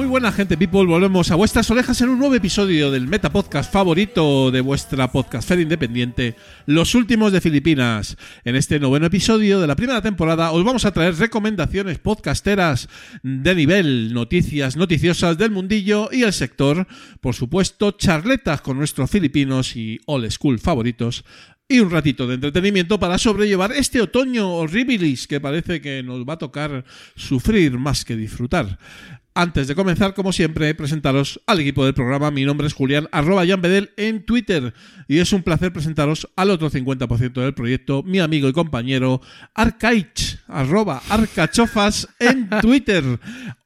Muy buena gente, people. Volvemos a vuestras orejas en un nuevo episodio del Meta Podcast favorito de vuestra podcastera independiente, Los Últimos de Filipinas. En este noveno episodio de la primera temporada os vamos a traer recomendaciones podcasteras de nivel, noticias noticiosas del mundillo y el sector, por supuesto, charletas con nuestros filipinos y old school favoritos, y un ratito de entretenimiento para sobrellevar este otoño horribilis que parece que nos va a tocar sufrir más que disfrutar. Antes de comenzar, como siempre, presentaros al equipo del programa. Mi nombre es Julián, arroba Jan Bedel en Twitter. Y es un placer presentaros al otro 50% del proyecto, mi amigo y compañero Arcaich, arroba Arcachofas en Twitter.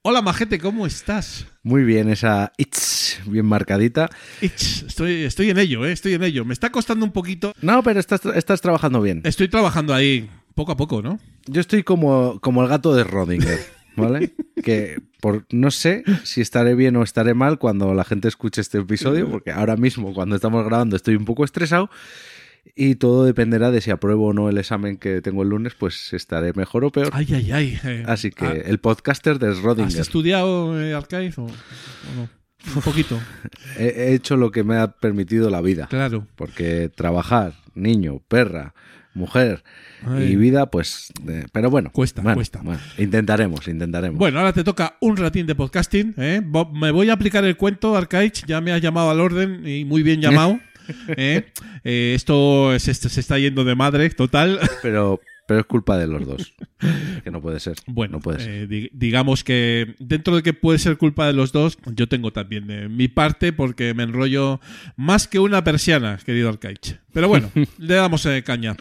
Hola Majete, ¿cómo estás? Muy bien, esa it's bien marcadita. Ich, Estoy, estoy en ello, ¿eh? estoy en ello. Me está costando un poquito. No, pero estás, estás trabajando bien. Estoy trabajando ahí poco a poco, ¿no? Yo estoy como, como el gato de Rodinger, ¿vale? que por, no sé si estaré bien o estaré mal cuando la gente escuche este episodio, porque ahora mismo cuando estamos grabando estoy un poco estresado y todo dependerá de si apruebo o no el examen que tengo el lunes, pues estaré mejor o peor. Ay, ay, ay. eh, Así que ah, el podcaster de ¿Has Rodinger. estudiado eh, Archive o, o no? Un poquito, He, he hecho lo que me ha permitido la vida. claro. Porque trabajar, niño, perra, mujer Ay. y vida, pues... eh, pero bueno. Cuesta, bueno, cuesta. bueno, intentaremos, intentaremos. Bueno, ahora te toca un ratín de podcasting. ¿eh? Me voy a aplicar el cuento, Arcaich. Ya me has llamado al orden y muy bien llamado. ¿eh? Eh, esto se, se está yendo de madre, total. Pero, pero es culpa de los dos. que no puede ser. Bueno, no puede ser. eh, di- digamos que dentro de que puede ser culpa de los dos, yo tengo también eh, mi parte porque me enrollo más que una persiana, querido Arcaich. Pero bueno, le damos eh, caña.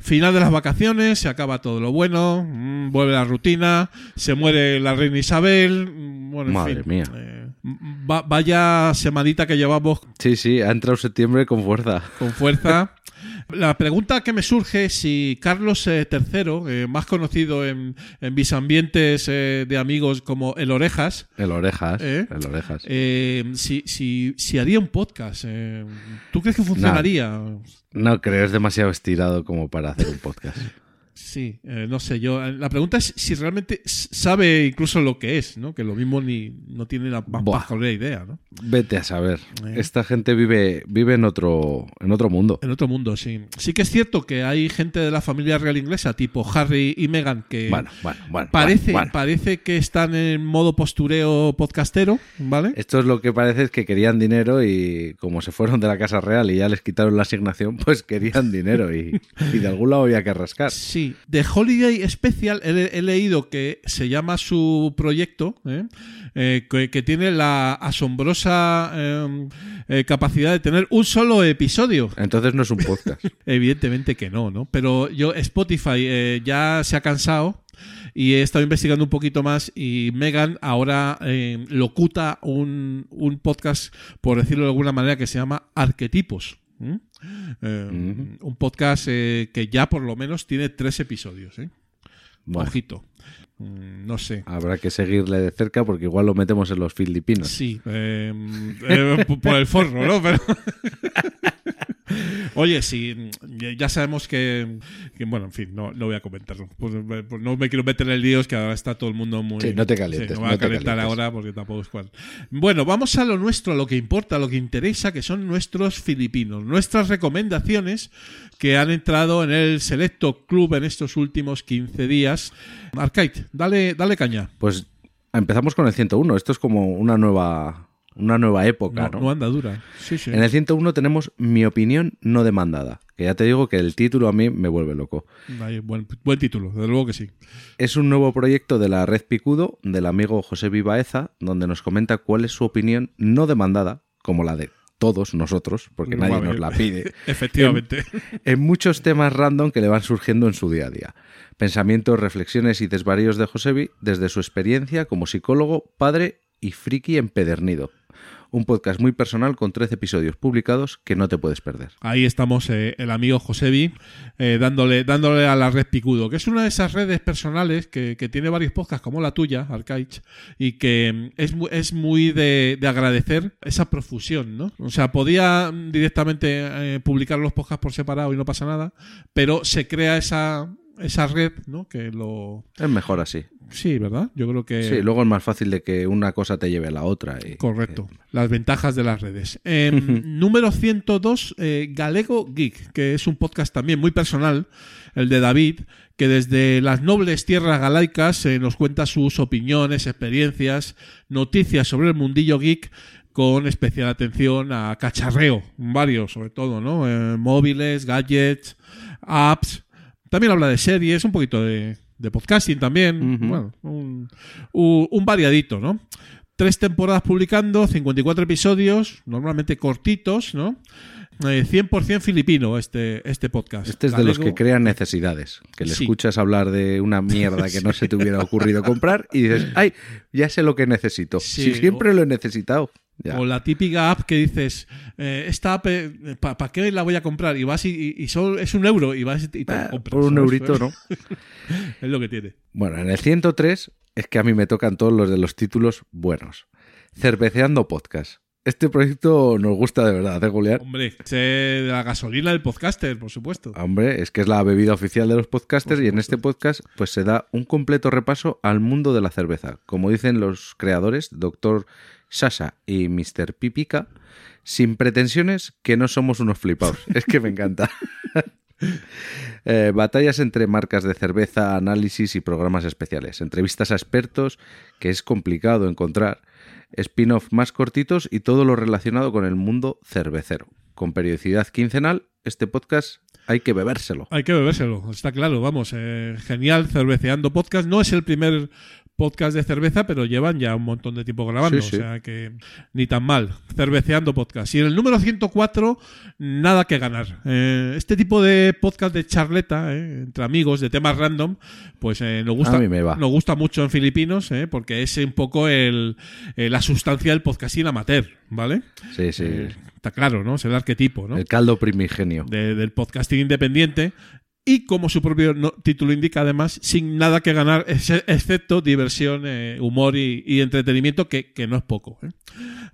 Final de las vacaciones, se acaba todo lo bueno, mm, vuelve la rutina, se muere la reina Isabel. mm, Bueno, en Madre fin, mía. eh, va- vaya semanita que llevamos Sí, sí, ha entrado septiembre con fuerza. con fuerza. La pregunta que me surge es si Carlos eh, III, eh, más conocido en, en mis ambientes eh, de amigos como El Orejas, El orejas. ¿Eh? El orejas. eh, si, si, si haría un podcast. eh, ¿Tú crees que funcionaría? No creo, es demasiado estirado como para hacer un podcast. Sí, eh, no sé yo. eh, La pregunta es si realmente sabe incluso lo que es, ¿no? Que lo mismo ni no tiene la más pajolera idea, ¿no? Vete a saber. Eh. Esta gente vive, vive en otro, en otro mundo. En otro mundo, sí. Sí que es cierto que hay gente de la familia real inglesa, tipo Harry y Meghan, que Bueno, bueno, bueno. parece, parece que están en modo postureo podcastero, ¿vale? Esto es lo que parece es que querían dinero y como se fueron de la Casa Real y ya les quitaron la asignación, pues querían dinero y, y de algún lado había que rascar. Sí, de Holiday Special he, he leído que se llama su proyecto, ¿eh? Eh, que, que tiene la asombrosa eh, eh, capacidad de tener un solo episodio. Entonces no es un podcast. Evidentemente que no, ¿no? Pero yo, Spotify ya se ha cansado y he estado investigando un poquito más y Megan ahora eh, locuta un, un podcast, por decirlo de alguna manera, que se llama Arquetipos. ¿M? Eh, Un podcast eh, que ya por lo menos tiene tres episodios. ¿eh? Bueno, Ojito. Mm, No sé. habrá que seguirle de cerca porque igual lo metemos en los filipinos. Sí, eh, eh, por el forro, ¿no? Pero... Oye, sí, ya sabemos que, que, bueno, en fin, no, no voy a comentarlo. Pues, pues no me quiero meter en líos que ahora está todo el mundo muy... Sí, no te calientes, Sí, no voy a no calentar calientes. ahora porque tampoco es cual. Bueno, vamos a lo nuestro, a lo que importa, a lo que interesa, que son nuestros filipinos. Nuestras recomendaciones que han entrado en el selecto club en estos últimos 15 días. Arcade, dale, dale caña. Pues empezamos con el 101. Esto es como una nueva, una nueva época, No, ¿no? no anda dura. Sí, sí. En el 101 tenemos mi opinión no demandada. Que ya te digo que el título a mí me vuelve loco. Buen, buen título, desde luego que sí. Es un nuevo proyecto de la Red Picudo, del amigo José Vivaeza, donde nos comenta cuál es su opinión no demandada, como la de todos nosotros, porque No, nadie nos la pide, Efectivamente. en muchos temas random que le van surgiendo en su día a día. Pensamientos, reflexiones y desvaríos de Josebi desde su experiencia como psicólogo, padre y friki empedernido. Un podcast muy personal con 13 episodios publicados que no te puedes perder. Ahí estamos eh, el amigo Josebi eh, dándole, dándole a la red Picudo, que es una de esas redes personales que, que tiene varios podcasts como la tuya, Arcaich, y que mm, es, es muy de, de agradecer esa profusión, ¿no? O sea, podía mm, directamente eh, publicar los podcasts por separado y no pasa nada, pero se crea esa, esa red, ¿no? Que lo... Es mejor así. Sí, ¿verdad? Yo creo que... Sí, luego es más fácil de que una cosa te lleve a la otra. y- Correcto. Las ventajas de las redes. Eh, número 102, eh, Galego Geek, que es un podcast también muy personal, el de David, que desde las nobles tierras galaicas eh, nos cuenta sus opiniones, experiencias, noticias sobre el mundillo geek con especial atención a cacharreo, varios sobre todo, ¿no? Eh, móviles, gadgets, apps. También habla de series, un poquito de, de podcasting también. Bueno, un, un- variadito, ¿no? Tres temporadas publicando, 54 episodios, normalmente cortitos, ¿no? Eh, 100% filipino este, este podcast. Este es de los que crean necesidades, que le Sí. escuchas hablar de una mierda que no se te hubiera ocurrido comprar y dices, ay, ya sé lo que necesito. Sí, si siempre lo he necesitado. O la típica app que dices, eh, esta app, ¿para qué la voy a comprar? Y vas y, y- y solo es un euro y vas y te Ah, compras. por un ¿sabes? eurito, ¿no? Es lo que tiene. Bueno, en el 103 es que a mí me tocan todos los de los títulos buenos. Cerveceando Podcast. Este proyecto nos gusta de verdad, ¿eh, Julián? Hombre, sé de la gasolina del podcaster, por supuesto. Hombre, es que es la bebida oficial de los podcasters y en este podcast pues se da un completo repaso al mundo de la cerveza. Como dicen los creadores, Dr. Sasha y Mr. Pipica, sin pretensiones que no somos unos flipados. Es que me encanta. Eh, batallas entre marcas de cerveza, análisis y programas especiales. Entrevistas a expertos, que es complicado encontrar. Spin-off más cortitos y todo lo relacionado con el mundo cervecero. Con periodicidad quincenal, este podcast hay que bebérselo. Hay que bebérselo, está claro, vamos. eh, genial, Cerveceando Podcast. No es el primer podcast de cerveza, pero llevan ya un montón de tiempo grabando, Sí, sí. o sea que ni tan mal. Cerveceando Podcast. Y en el número 104, nada que ganar. Eh, este tipo de podcast de charleta, eh, entre amigos, de temas random, pues eh, nos gusta. Nos gusta mucho en Filipinos, eh, porque es un poco el, la sustancia del podcasting amateur, ¿vale? Sí, sí. Está claro, ¿no? Es el arquetipo, ¿no? El caldo primigenio. de- del podcasting independiente y como su propio no- título indica además sin nada que ganar ex- excepto diversión eh, humor y, y entretenimiento que, que no es poco ¿eh?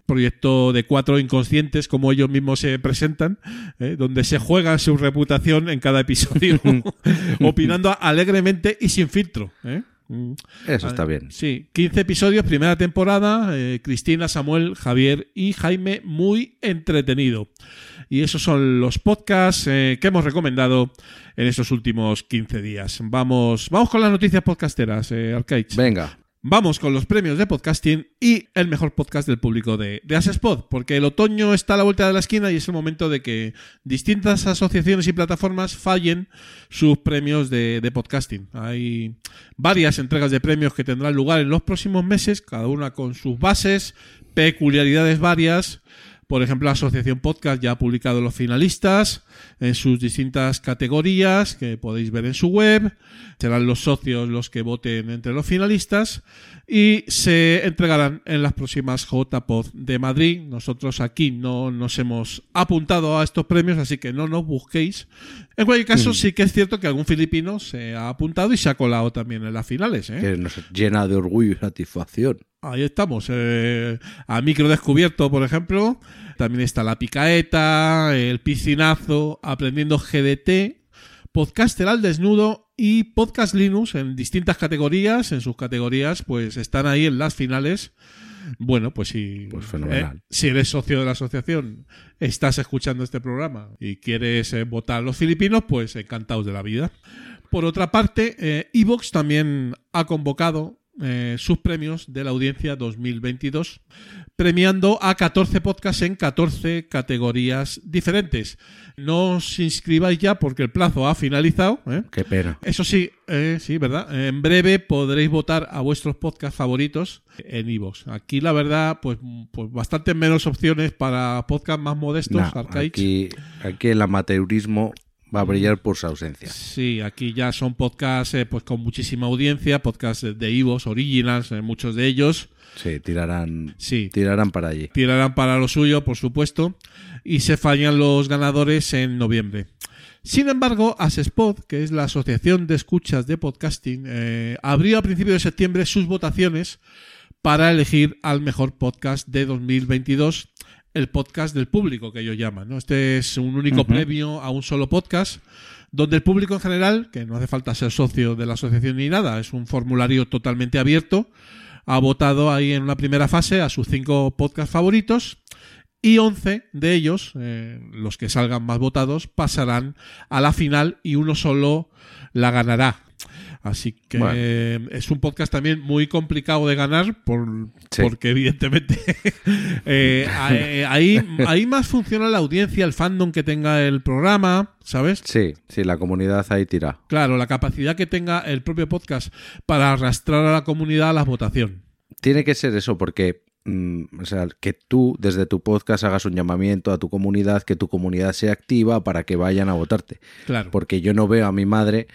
proyecto de cuatro inconscientes como ellos mismos se presentan ¿eh? donde se juegan su reputación en cada episodio opinando alegremente y sin filtro. Mm. Eso está bien. Sí, 15 episodios, primera temporada. Cristina, Samuel, Javier y Jaime, muy entretenido. Y esos son los podcasts eh, que hemos recomendado en estos últimos 15 días. Vamos, vamos con las noticias podcasteras, eh, Arcaich. Venga. Vamos con los premios de podcasting y el mejor podcast del público de, de Asespod, porque el otoño está a la vuelta de la esquina y es el momento de que distintas asociaciones y plataformas fallen sus premios de, de podcasting. Hay varias entregas de premios que tendrán lugar en los próximos meses, cada una con sus bases, peculiaridades varias. Por ejemplo, la Asociación Podcast ya ha publicado los finalistas en sus distintas categorías que podéis ver en su web. Serán los socios los que voten entre los finalistas y se entregarán en las próximas JPod de Madrid. Nosotros aquí no nos hemos apuntado a estos premios, así que no nos busquéis. En cualquier caso, sí que es cierto que algún filipino se ha apuntado y se ha colado también en las finales. ¿eh? Que nos llena de orgullo y satisfacción. Ahí estamos. eh, a micro descubierto, por ejemplo. También está la picaeta, el piscinazo, aprendiendo GDT, podcaster al desnudo y podcast Linux en distintas categorías. En sus categorías, pues están ahí en las finales. Bueno, pues si, Pues fenomenal. eh, si eres socio de la asociación, estás escuchando este programa y quieres eh, votar a los filipinos, pues encantados de la vida. Por otra parte, eh, Evox también ha convocado eh, sus premios de la audiencia 2022, premiando a 14 podcasts en 14 categorías diferentes. No os inscribáis ya porque el plazo ha finalizado. ¿eh? Qué pena. Eso sí, eh, sí, ¿verdad? En breve podréis votar a vuestros podcasts favoritos en iVoox. Aquí, la verdad, pues, pues bastante menos opciones para podcasts más modestos, Nah, arcaics. aquí, aquí el amateurismo va a brillar por su ausencia. Sí, aquí ya son podcasts eh, pues con muchísima audiencia, podcasts de Ivos, Originals, eh, muchos de ellos. Sí, tirarán, Sí. tirarán para allí. tirarán para lo suyo, por supuesto, y se fallan los ganadores en noviembre. Sin embargo, Asespod, que es la Asociación de Escuchas de Podcasting, eh, abrió a principios de septiembre sus votaciones para elegir al mejor podcast de 2022, el podcast del público, que ellos llaman. ¿no? Este es un único premio a un solo podcast, donde el público en general, que no hace falta ser socio de la asociación ni nada, es un formulario totalmente abierto, ha votado ahí en una primera fase a sus cinco podcasts favoritos y 11 de ellos, eh, los que salgan más votados, pasarán a la final y uno solo la ganará. Así que Bueno. es un podcast también muy complicado de ganar por, Sí. porque evidentemente eh, eh, ahí, ahí más funciona la audiencia, el fandom que tenga el programa, ¿sabes? Sí, sí, la comunidad ahí tira. Claro, la capacidad que tenga el propio podcast para arrastrar a la comunidad a la votación. Tiene que ser eso, porque mm, o sea, que tú desde tu podcast hagas un llamamiento a tu comunidad, que tu comunidad sea activa para que vayan a votarte. Claro. Porque yo no veo a mi madre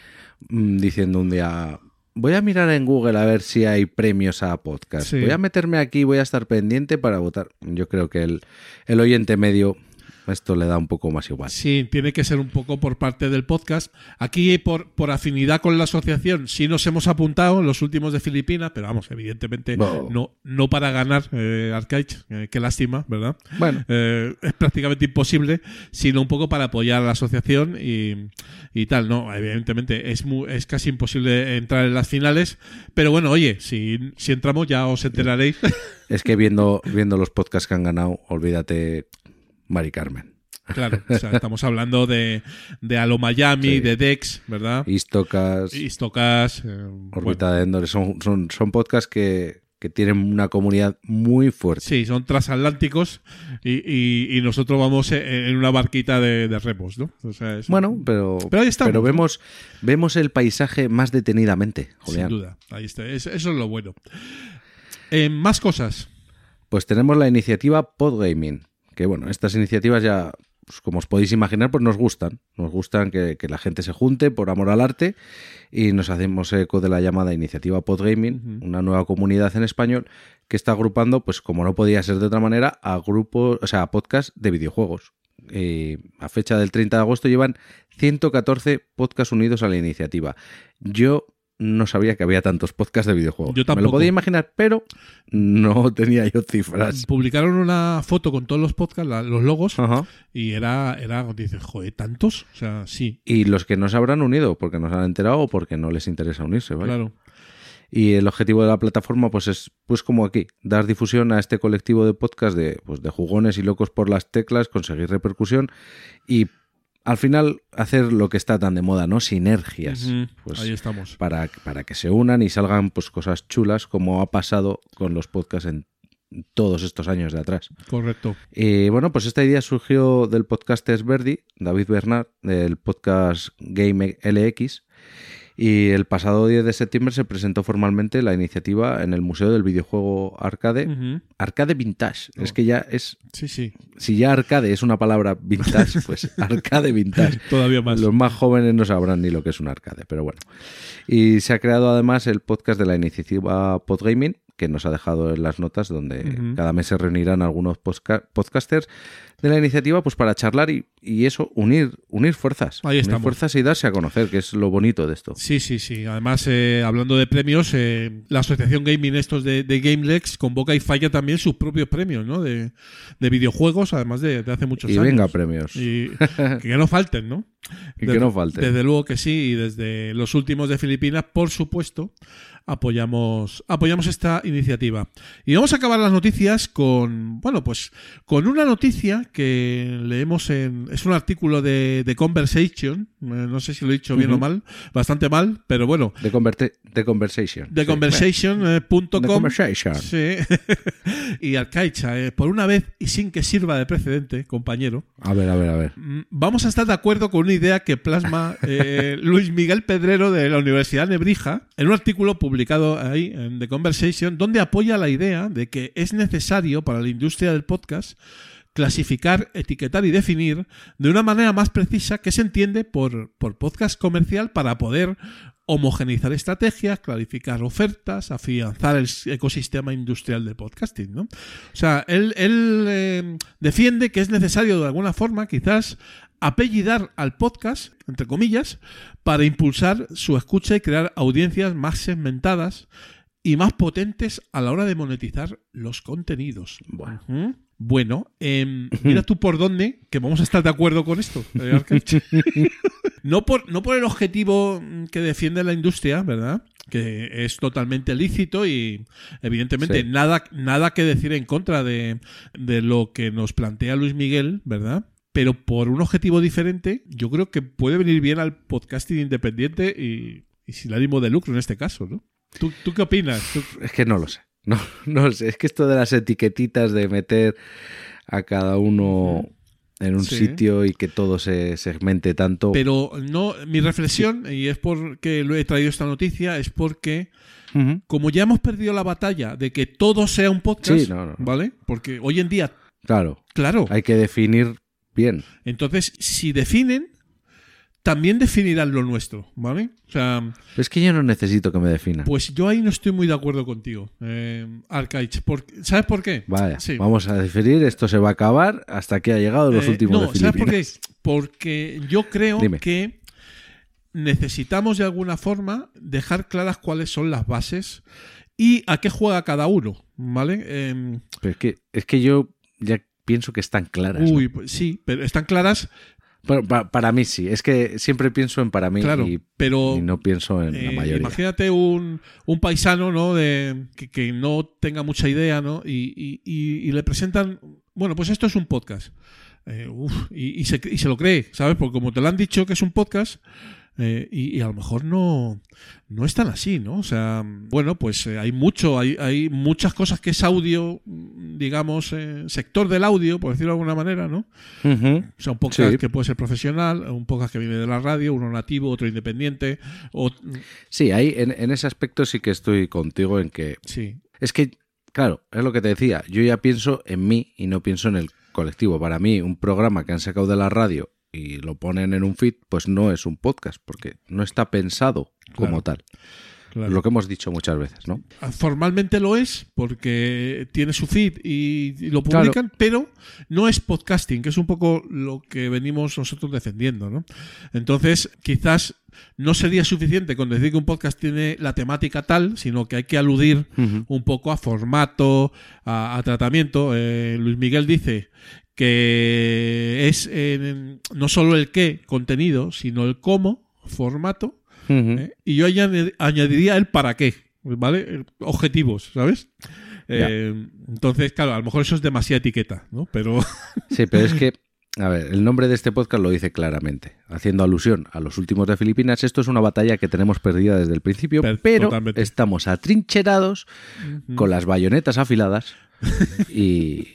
diciendo un día, voy a mirar en Google a ver si hay premios a podcast. Sí. Voy a meterme aquí, voy a estar pendiente para votar. Yo creo que el, el oyente medio esto le da un poco más igual. Sí, tiene que ser un poco por parte del podcast. Aquí, por, por afinidad con la asociación, sí nos hemos apuntado, los últimos de Filipinas, pero vamos, evidentemente No. no, no para ganar eh, Arcade, eh, qué lástima, ¿verdad? Bueno, Eh, es prácticamente imposible, sino un poco para apoyar a la asociación y, y tal. No, evidentemente es, mu- es casi imposible entrar en las finales, pero bueno, oye, si, si entramos ya os enteraréis. es que viendo, viendo los podcasts que han ganado, olvídate Mari Carmen. claro, o sea, estamos hablando de, de Alo Miami, Sí. de Dex, ¿verdad? Istocas, Istocas. eh, Órbita de Endor, son, son, son podcasts que, que tienen una comunidad muy fuerte. Sí, son transatlánticos y, y- y nosotros vamos en una barquita de, de remos, ¿no? O sea, es- Bueno, pero, Pero ahí ¿no? vemos, vemos el paisaje más detenidamente, sin Julián. duda. Ahí está. Es- eso es lo bueno. Eh, más cosas. Pues tenemos la iniciativa Podgaming, que bueno, estas iniciativas ya, pues, como os podéis imaginar, pues nos gustan. Nos gustan que, que la gente se junte por amor al arte y nos hacemos eco de la llamada iniciativa Podgaming, una nueva comunidad en español que está agrupando, pues como no podía ser de otra manera, a grupos, o sea, a podcasts de videojuegos. Y a fecha del 30 de agosto llevan 114 podcasts unidos a la iniciativa. Yo no sabía que había tantos podcasts de videojuegos. Yo Me tampoco. lo podía imaginar, pero no tenía yo cifras. Publicaron una foto con todos los podcasts, la- los logos, Ajá. y era, era, dices, joder, ¿tantos? O sea, sí, Y los que no se habrán unido porque no se han enterado o porque no les interesa unirse, ¿vale? claro. Y el objetivo de la plataforma, pues es, pues como aquí, dar difusión a este colectivo de podcast de, pues, de jugones y locos por las teclas, conseguir repercusión y al final hacer lo que está tan de moda, ¿no? Sinergias. Pues Ahí estamos. para, para que se unan y salgan pues cosas chulas como ha pasado con los podcasts en todos estos años de atrás. Correcto. Y bueno, pues esta idea surgió del podcaster Verdi, David Bernard, del podcast Game LX. Y el pasado 10 de septiembre se presentó formalmente la iniciativa en el Museo del Videojuego Arcade. Arcade Vintage. Oh. Es que ya es. Sí, sí. Si ya arcade es una palabra vintage, pues arcade vintage. Todavía más. Los más jóvenes no sabrán ni lo que es un arcade, pero bueno. Y se ha creado además el podcast de la iniciativa Podgaming, que nos ha dejado en las notas, donde cada mes se reunirán algunos podcasters de la iniciativa pues para charlar y, y eso, unir, unir fuerzas. Ahí unir estamos. fuerzas y darse a conocer, que es lo bonito de esto. Sí, sí, sí. Además, eh, hablando de premios, eh, la Asociación Gaming estos de, de GameLex convoca y falla también sus propios premios, ¿no? De, de videojuegos, además de, de hace muchos Y años. venga premios. Y que no falten, ¿no? Y que no falten. Desde luego que sí, y desde los últimos de Filipinas, por supuesto, apoyamos, apoyamos esta iniciativa. Y vamos a acabar las noticias con, bueno, pues con una noticia que leemos en, es un artículo de, de Conversation, eh, no sé si lo he dicho bien o mal, bastante mal, pero bueno, the Conversation. de Sí. conversation.com. Conversation. Sí. y Arcaicha, eh, por una vez y sin que sirva de precedente, compañero, A ver, a ver, a ver. Mm, Vamos a estar de acuerdo con una idea que plasma eh, Luis Miguel Pedrero de la Universidad de Nebrija en un artículo publicado ahí en The Conversation, donde apoya la idea de que es necesario para la industria del podcast clasificar, etiquetar y definir de una manera más precisa que se entiende por, por podcast comercial para poder homogeneizar estrategias, clarificar ofertas, afianzar el ecosistema industrial del podcasting. ¿no? O sea, él, él eh, defiende que es necesario de alguna forma quizás apellidar al podcast, entre comillas, para impulsar su escucha y crear audiencias más segmentadas y más potentes a la hora de monetizar los contenidos. Bueno. ¿Mm? Bueno, em, mira tú por dónde, que vamos a estar de acuerdo con esto. eh, no, por, no por el objetivo que defiende la industria, ¿verdad? Que es totalmente lícito y evidentemente Sí. nada, nada que decir en contra de, de lo que nos plantea Luis Miguel, ¿verdad? Pero por un objetivo diferente, yo creo que puede venir bien al podcasting independiente y, y sin ánimo de lucro en este caso, ¿no? ¿Tú, tú qué opinas? ¿Tú- Es que no lo sé. No, no sé. Es que esto de las etiquetitas de meter a cada uno en un Sí. sitio y que todo se segmente tanto. Pero no, mi reflexión, y es porque lo he traído esta noticia, es porque como ya hemos perdido la batalla de que todo sea un podcast, Sí, no, no. ¿vale? Porque hoy en día, Claro, claro, hay que definir bien. entonces si definen, también definirán lo nuestro, ¿vale? O sea, Es que yo no necesito que me definan. pues yo ahí no estoy muy de acuerdo contigo, eh, Arcaich. ¿Sabes por qué? Vaya, Sí. vamos a definir, esto se va a acabar hasta que ha llegado los Eh, últimos no, de ¿sabes por qué? Porque yo creo Dime. que necesitamos de alguna forma dejar claras cuáles son las bases y a qué juega cada uno, ¿vale? Em, Pero es que, es que yo ya pienso que están claras. ¿no? uy, pues sí, pero están claras, Bueno, pa- para mí sí, es que siempre pienso en para mí claro, y, pero y no pienso en la eh, mayoría. imagínate un, un paisano, ¿no? De, que, que no tenga mucha idea, ¿no? Y, y- y- y le presentan, bueno, pues esto es un podcast. Eh, uf, y se, y se lo cree, ¿sabes? Porque como te lo han dicho que es un podcast, eh, y, y a lo mejor no, no es tan así, ¿no? O sea, bueno, pues eh, hay mucho, hay, hay muchas cosas que es audio, mm, digamos, eh, sector del audio, por decirlo de alguna manera, ¿no? O sea, un podcast Sí. que puede ser profesional, un podcast que viene de la radio, uno nativo, otro independiente, o, Sí, ahí en, en ese aspecto sí que estoy contigo en que sí, es que, claro, es lo que te decía, yo ya pienso en mí y no pienso en el colectivo. Para mí, un programa que han sacado de la radio y lo ponen en un feed, pues no es un podcast, porque no está pensado como Claro. tal. claro. Lo que hemos dicho muchas veces, ¿no? Formalmente lo es porque tiene su feed y, y lo Claro. publican, pero no es podcasting, que es un poco lo que venimos nosotros defendiendo, ¿no? Entonces, quizás no sería suficiente con decir que un podcast tiene la temática tal, sino que hay que aludir un poco a formato, a, a tratamiento. Eh, Luis Miguel dice que es eh, no solo el qué, contenido, sino el cómo, formato. ¿eh? Y yo añadi- añadiría el para qué, ¿vale? Objetivos, ¿sabes? Eh, entonces, claro, a lo mejor eso es demasiada etiqueta, ¿no? Pero Sí, pero es que, a ver, el nombre de este podcast lo dice claramente, haciendo alusión a los últimos de Filipinas. Esto es una batalla que tenemos perdida desde el principio, Per- pero totalmente. estamos atrincherados con las bayonetas afiladas y,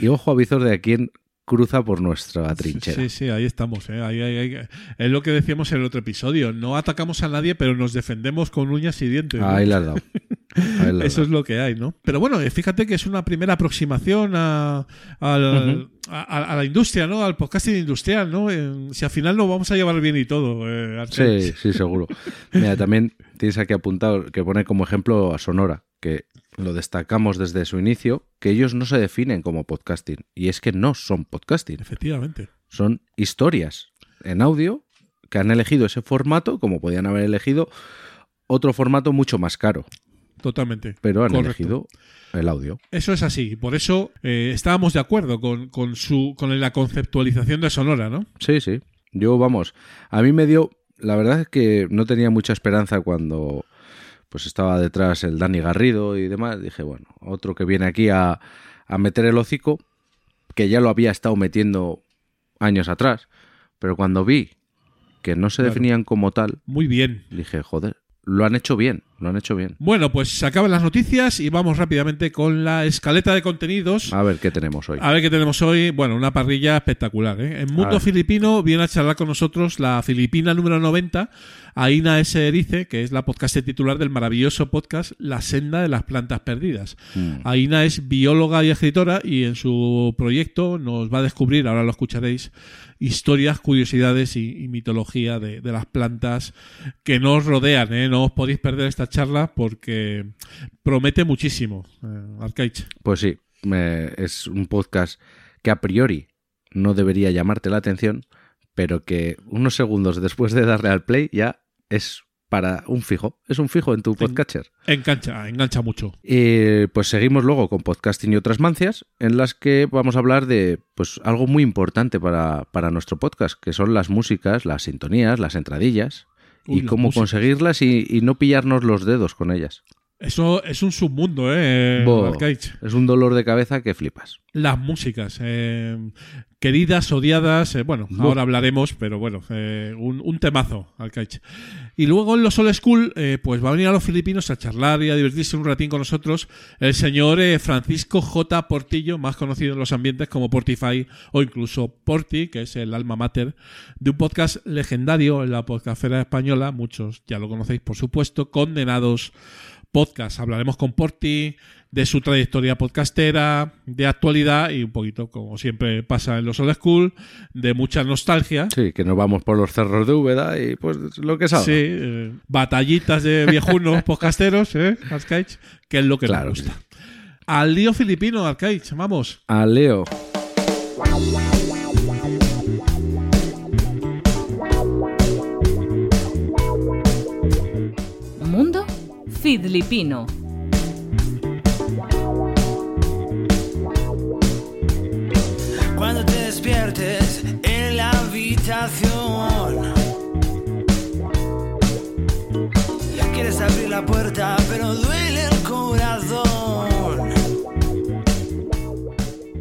y ojo avisor de a quién cruza por nuestra trinchera. sí, sí, ahí estamos. ¿eh? Ahí- ahí- ahí- Es lo que decíamos en el otro episodio. No atacamos a nadie, pero nos defendemos con uñas y dientes. ¿no? Ahí la has dado. Ahí la Eso es lo que hay, ¿no? Pero bueno, eh, fíjate que es una primera aproximación a, a- a- a la industria, ¿no? Al podcasting industrial, ¿no? Si al final lo vamos a llevar bien y todo. eh. Sí, sí, seguro. Mira, también tienes aquí apuntado que pone como ejemplo a Sonora, que lo destacamos desde su inicio, que ellos no se definen como podcasting. Y es que no son podcasting. Efectivamente. son historias en audio que han elegido ese formato, como podían haber elegido otro formato mucho más caro, Totalmente. pero han Correcto. elegido el audio. Eso es así. Por eso eh, estábamos de acuerdo con, con su, con la conceptualización de Sonora, ¿no? Sí, sí. Yo, vamos, a mí me dio, la verdad es que no tenía mucha esperanza cuando pues estaba detrás el Dani Garrido y demás. Dije, bueno, otro que viene aquí a, a meter el hocico, que ya lo había estado metiendo años atrás, pero cuando vi que no se Claro. definían como tal, Muy bien. dije, joder, lo han hecho bien. Lo han hecho bien. Bueno, pues se acaban las noticias y vamos rápidamente con la escaleta de contenidos. A ver qué tenemos hoy. A ver qué tenemos hoy. Bueno, una parrilla espectacular. ¿eh? En Mundo. Filipino viene a charlar con nosotros la filipina número 90, Aina S. Erice, que es la podcast titular del maravilloso podcast La senda de las plantas perdidas. Mm. Aina es bióloga y escritora y en su proyecto nos va a descubrir, ahora lo escucharéis, historias, curiosidades y, y mitología de, de las plantas que nos rodean. ¿eh? No os podéis perder esta charla porque promete muchísimo, eh, Arcaich. Pues sí, es un podcast que a priori no debería llamarte la atención, pero que unos segundos después de darle al play ya es para un fijo. Es un fijo en tu podcatcher. Engancha, engancha mucho. Y pues seguimos luego con podcasting y otras mancias, en las que vamos a hablar de pues algo muy importante para, para nuestro podcast, que son las músicas, las sintonías, las entradillas, Uy, y cómo músicas. conseguirlas y, y no pillarnos los dedos con ellas. Eso es un submundo, ¿eh? Bo, Arcaich. es un dolor de cabeza que flipas. Las músicas, eh, queridas, odiadas, eh, bueno, Bo. ahora hablaremos, pero bueno, eh, un, un temazo, Alcaich. Y luego en los Old School, eh, pues va a venir a los filipinos a charlar y a divertirse un ratín con nosotros el señor eh, Francisco J. Portillo, más conocido en los ambientes como Portify o incluso Porti, que es el alma mater de un podcast legendario en la podcastera española, muchos ya lo conocéis por supuesto, Condenados Podcast. Hablaremos con Porti de su trayectoria podcastera, de actualidad y un poquito, como siempre pasa en los old school, de mucha nostalgia. Sí, que nos vamos por los cerros de Úbeda y pues lo que salga. Sí, eh, batallitas de viejunos podcasteros, ¿eh? Arcaich, que es lo que Claro nos gusta. Al lío filipino, Arcaich, vamos. A Leo. Filipino. Cuando te despiertes en la habitación. Quieres abrir la puerta, pero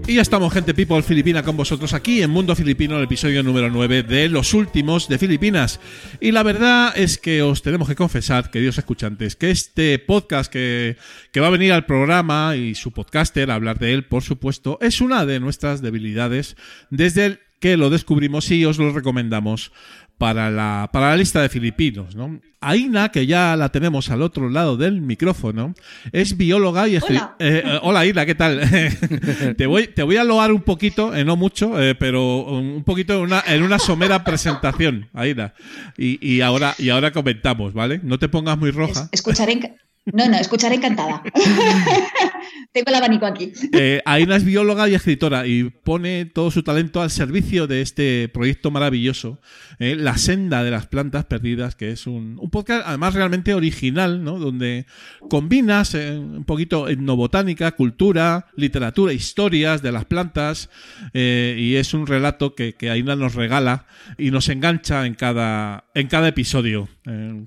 Y ya estamos, gente people filipina, con vosotros aquí en Mundo Filipino, el episodio número 9 de Los Últimos de Filipinas. Y la verdad es que os tenemos que confesar, queridos escuchantes, que este podcast que, que va a venir al programa y su podcaster, a hablar de él, por supuesto, es una de nuestras debilidades desde el que lo descubrimos y os lo recomendamos para la, para la lista de filipinos. ¿no? Aina, que ya la tenemos al otro lado del micrófono, es bióloga y Hola. eh, eh, hola Aina, ¿qué tal? te, voy, te voy a loar un poquito, eh, no mucho, pero un poquito en una, en una somera presentación, Aina. Y, y, ahora, y ahora comentamos, ¿vale? No te pongas muy roja. Es- escucharé No, no, escucharé encantada. Tengo el abanico aquí. Eh, Aina es bióloga y escritora y pone todo su talento al servicio de este proyecto maravilloso, eh, La Senda de las Plantas Perdidas, que es un, un podcast además realmente original, ¿no? Donde combinas eh, un poquito etnobotánica, cultura, literatura, historias de las plantas y es un relato que, que Aina nos regala y nos engancha en cada, en cada episodio.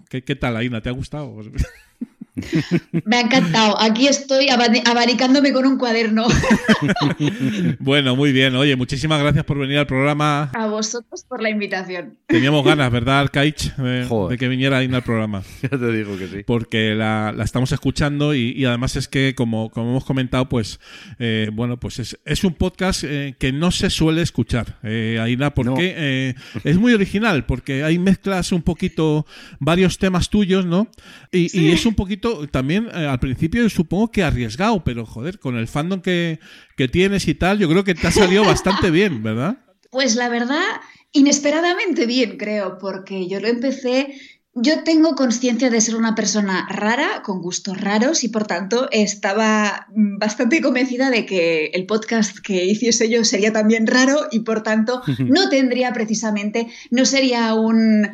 ¿qué, ¿Qué tal, Aina? ¿Te ha gustado? Me ha encantado. Aquí estoy abani- abanicándome con un cuaderno. bueno, muy bien. Oye, muchísimas gracias por venir al programa. A vosotros por la invitación. Teníamos ganas, ¿verdad, Arcaich? De, que viniera Aina al programa. Ya te digo que sí. Porque la, la estamos escuchando y, y además es que, como, como hemos comentado, pues, eh, bueno, pues es, es un podcast eh, que no se suele escuchar, eh, Aina, porque No. eh, es muy original, porque hay mezclas un poquito, varios temas tuyos, ¿no? Y, y es un poquito, también eh, al principio supongo que arriesgado, pero joder, con el fandom que, que tienes y tal, yo creo que te ha salido bastante bien, ¿verdad? Pues la verdad, inesperadamente bien, creo, porque yo lo empecé. Yo tengo conciencia de ser una persona rara, con gustos raros, y por tanto estaba bastante convencida de que el podcast que hiciese yo sería también raro y por tanto no tendría precisamente, no sería un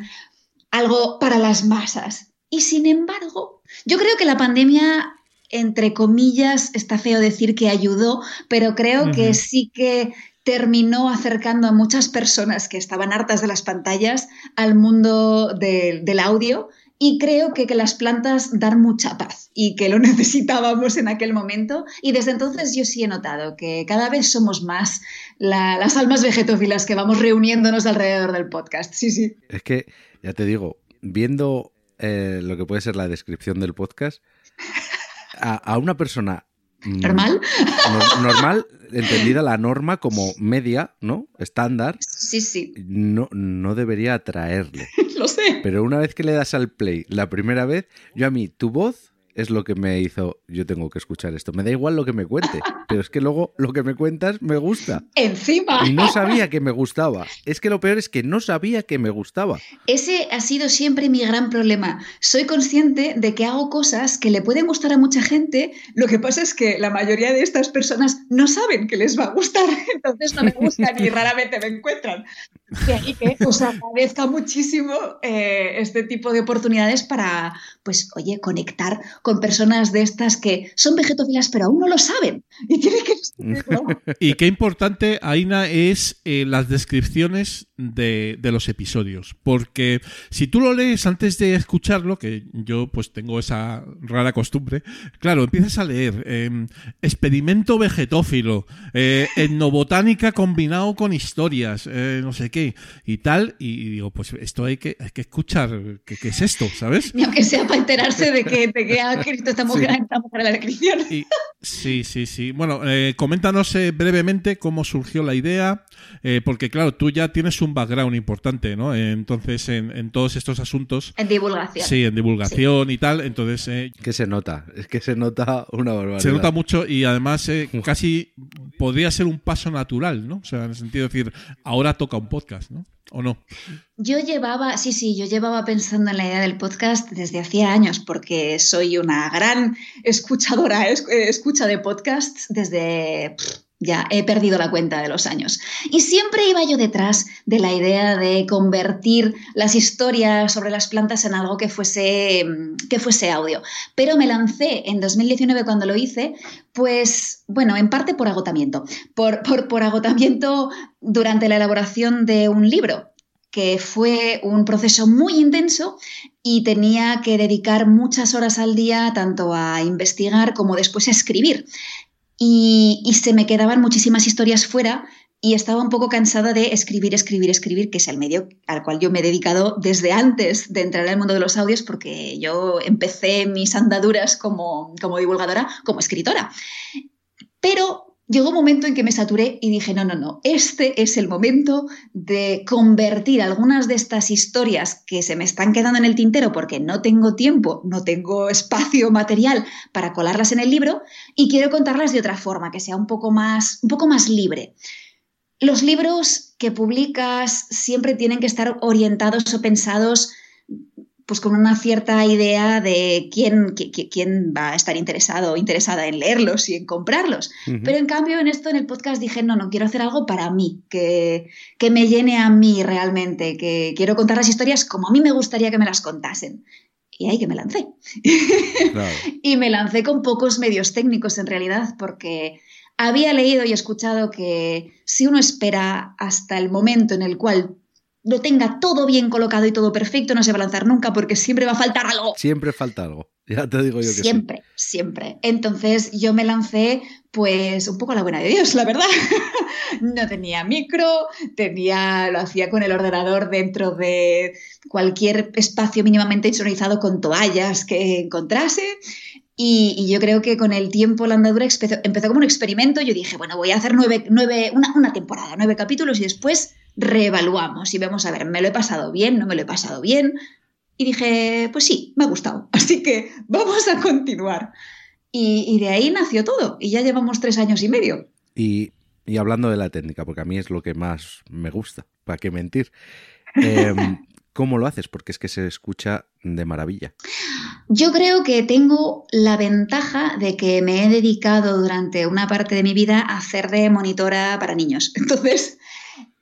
algo para las masas. Y sin embargo, yo creo que la pandemia, entre comillas, está feo decir que ayudó, pero creo que sí que terminó acercando a muchas personas que estaban hartas de las pantallas al mundo de- del audio y creo que, que las plantas dan mucha paz y que lo necesitábamos en aquel momento y desde entonces yo sí he notado que cada vez somos más la- las almas vegetófilas que vamos reuniéndonos alrededor del podcast. Sí, sí. Es que, ya te digo, viendo eh, lo que puede ser la descripción del podcast, a, a una persona mm, ¿Normal? nor- normal, entendida la norma como media, ¿no? Estándar, Sí, sí, no, no debería atraerle. lo sé. Pero una vez que le das al play la primera vez, yo a mí, tu voz es lo que me hizo, yo tengo que escuchar esto. Me da igual lo que me cuente, pero es que luego lo que me cuentas me gusta. Encima. Y no sabía que me gustaba. Es que lo peor es que no sabía que me gustaba. Ese ha sido siempre mi gran problema. Soy consciente de que hago cosas que le pueden gustar a mucha gente. Lo que pasa es que la mayoría de estas personas no saben que les va a gustar, entonces no me gustan y raramente me encuentran. De ahí que os agradezca muchísimo eh, este tipo de oportunidades para, pues, oye, conectar con personas de estas que son vegetófilas pero aún no lo saben y tienen que. Y qué importante, Aina, es eh, las descripciones de, de los episodios. Porque si tú lo lees antes de escucharlo, que yo pues tengo esa rara costumbre, claro, empiezas a leer eh, experimento vegetófilo, eh, etnobotánica combinado con historias, eh, no sé qué, y tal, y digo, pues esto hay que, hay que escuchar, ¿qué, qué es esto? ¿Sabes? Ni aunque sea para enterarse de que, de que ha escrito esta mujer, Sí. esta mujer en la descripción. Y- sí, sí, sí. Bueno, eh, coméntanos eh, brevemente cómo surgió la idea, eh, porque claro, tú ya tienes un background importante, ¿no? Eh, entonces, en, en todos estos asuntos, En divulgación. sí, en divulgación y tal, entonces eh, Que se nota, es que se nota una barbaridad. se nota mucho y además eh, casi podría ser un paso natural, ¿no? O sea, en el sentido de decir, ahora toca un podcast, ¿no? ¿O no? Yo llevaba, sí, sí, yo llevaba pensando en la idea del podcast desde hacía años porque soy una gran escuchadora, es- eh, escucha de podcasts desde... pff, Ya he perdido la cuenta de los años. Y siempre iba yo detrás de la idea de convertir las historias sobre las plantas en algo que fuese, que fuese audio. Pero me lancé en 2019 cuando lo hice, pues bueno, en parte por agotamiento. Por, por, por agotamiento durante la elaboración de un libro que fue un proceso muy intenso y tenía que dedicar muchas horas al día tanto a investigar como después a escribir. Y, se me quedaban muchísimas historias fuera y estaba un poco cansada de escribir, escribir, escribir, que es el medio al cual yo me he dedicado desde antes de entrar en el mundo de los audios, porque yo empecé mis andaduras como, como divulgadora, como escritora. Pero llegó un momento en que me saturé y dije, no, no, no, este es el momento de convertir algunas de estas historias que se me están quedando en el tintero porque no tengo tiempo, no tengo espacio material para colarlas en el libro y quiero contarlas de otra forma, que sea un poco más, un poco más libre. Los libros que publicas siempre tienen que estar orientados o pensados pues con una cierta idea de quién, qui- quién va a estar interesado o interesada en leerlos y en comprarlos. Pero en cambio en esto, en el podcast, dije, no, no, quiero hacer algo para mí, que, que me llene a mí realmente, que quiero contar las historias como a mí me gustaría que me las contasen. Y ahí que me lancé. Claro. Y me lancé con pocos medios técnicos en realidad, porque había leído y escuchado que si uno espera hasta el momento en el cual lo tenga todo bien colocado y todo perfecto, no se va a lanzar nunca porque siempre va a faltar algo. Siempre falta algo. Ya te digo yo que sí. Siempre, siempre. Entonces yo me lancé pues un poco a la buena de Dios, la verdad. no tenía micro, tenía, lo hacía con el ordenador dentro de cualquier espacio mínimamente insonorizado con toallas que encontrase. Y, y yo creo que con el tiempo la andadura empezó, empezó como un experimento. Yo dije, bueno, voy a hacer nueve, nueve, una, una temporada, nueve capítulos y después reevaluamos y vemos, a ver, ¿me lo he pasado bien? ¿No me lo he pasado bien? Y dije, pues sí, me ha gustado. Así que vamos a continuar. Y, y de ahí nació todo. Y ya llevamos tres años y medio. Y, y hablando de la técnica, porque a mí es lo que más me gusta, ¿para qué mentir? Eh, ¿Cómo lo haces? Porque es que se escucha de maravilla. Yo creo que tengo la ventaja de que me he dedicado durante una parte de mi vida a hacer de monitora para niños. Entonces,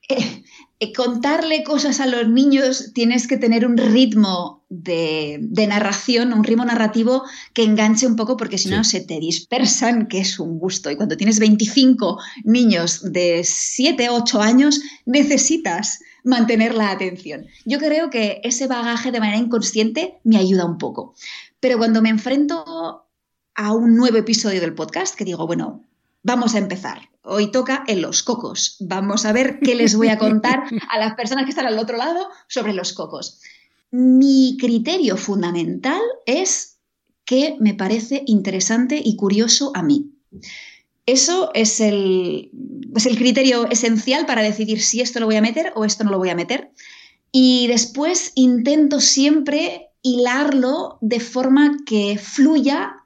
eh, contarle cosas a los niños tienes que tener un ritmo de, de narración, un ritmo narrativo que enganche un poco porque si no Sí. se te dispersan, que es un gusto. Y cuando tienes 25 niños de 7, 8 años, necesitas mantener la atención. Yo creo que ese bagaje de manera inconsciente me ayuda un poco. Pero cuando me enfrento a un nuevo episodio del podcast, que digo, bueno, vamos a empezar. Hoy toca en los cocos. Vamos a ver qué les voy a contar a las personas que están al otro lado sobre los cocos. mi criterio fundamental es que me parece interesante y curioso a mí. Eso es el, es el criterio esencial para decidir si esto lo voy a meter o esto no lo voy a meter. Y después intento siempre hilarlo de forma que fluya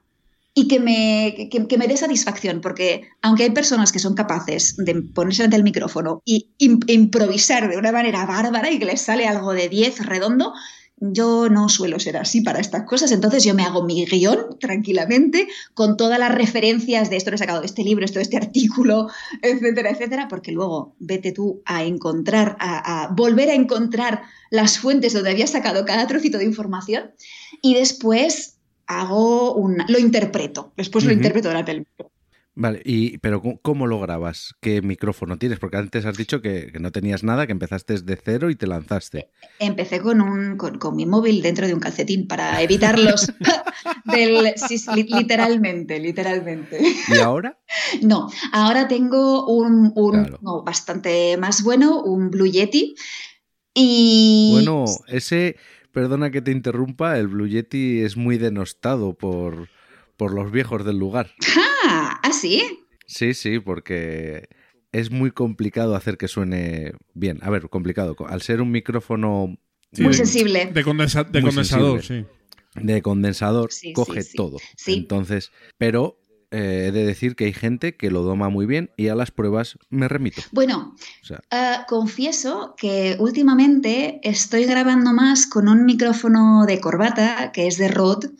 y que me, que, me dé satisfacción, porque aunque hay personas que son capaces de ponerse ante el micrófono y im- improvisar de una manera bárbara y que les sale algo de 10 redondo, yo no suelo ser así para estas cosas, entonces yo me hago mi guion tranquilamente con todas las referencias de esto lo he sacado este libro, esto de este artículo, etcétera, etcétera, porque luego vete tú a encontrar, a, a volver a encontrar las fuentes donde había sacado cada trocito de información. Y después hago un, lo interpreto, después lo interpreto delante del micro. Vale, y, pero ¿cómo, lo grabas? ¿Qué micrófono tienes? Porque antes has dicho que, que no tenías nada, que empezaste desde cero y te lanzaste. Empecé con, un, con, con mi móvil dentro de un calcetín para evitar los del sí, literalmente, literalmente. ¿Y ahora? No, ahora tengo un, un Claro. no, bastante más bueno, un Blue Yeti. Y Bueno, ese, perdona que te interrumpa, el Blue Yeti es muy denostado por, por los viejos del lugar. ah, ¿ah, sí? Sí, sí, porque es muy complicado hacer que suene bien. A ver, complicado. Al ser un micrófono Sí, Muy de- sensible. De, condensa- de Muy condensador, sensible. sí. de condensador, Sí, coge sí, sí. todo. Sí. Entonces, pero eh, he de decir que hay gente que lo doma muy bien y a las pruebas me remito. Bueno, O sea, eh, confieso que últimamente estoy grabando más con un micrófono de corbata que es de Rode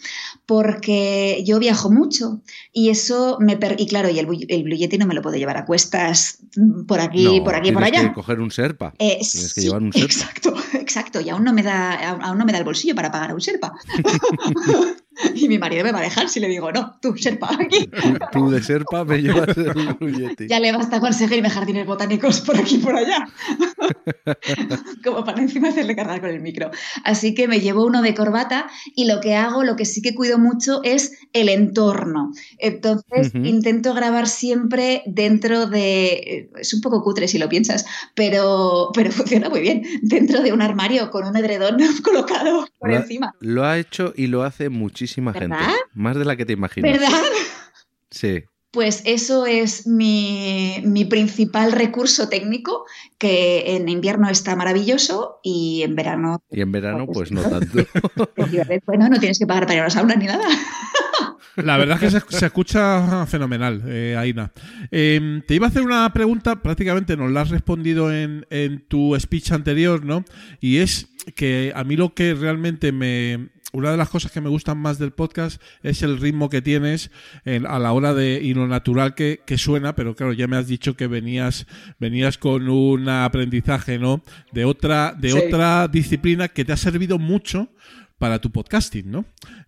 porque yo viajo mucho y eso me per- y claro y el, el Blue Yeti no me lo puedo llevar a cuestas mm, por aquí no, por aquí por tienes allá que coger un serpa. Eh, Tienes que sí, llevar un Sherpa. Exacto, exacto. Y aún no me da, aún no me da el bolsillo para pagar a un Sherpa. y mi marido me va a dejar si le digo, no, tú, Sherpa, aquí. Tú, de serpa me llevas el Yeti. Ya le basta conseguirme jardines botánicos por aquí y por allá. Como para encima hacerle cargar con el micro. Así que me llevo uno de corbata y lo que hago, lo que sí que cuido mucho es el entorno. Entonces intento grabar siempre dentro de... Es un poco cutre si lo piensas, pero, pero funciona muy bien. Dentro de un armario con un edredón colocado por Lo ha- encima. Lo ha hecho y lo hace muchísima gente. ¿Verdad? Más de la que te imaginas. ¿Verdad? Sí. Pues eso es mi, mi principal recurso técnico, que en invierno está maravilloso y en verano... Y en verano, pues no tanto. Bueno, no tienes que pagar para ir a la sauna ni nada. La verdad es que se, se escucha fenomenal, eh, Aina. Eh, te iba a hacer una pregunta, prácticamente nos la has respondido en, en tu speech anterior, ¿no? Y es que a mí lo que realmente me... Una de las cosas que me gustan más del podcast es el ritmo que tienes en- a la hora de y lo natural que, que suena, pero claro, ya me has dicho que venías venías con un aprendizaje, ¿no? De otra de Sí. otra disciplina que te ha servido mucho para tu podcasting, ¿no?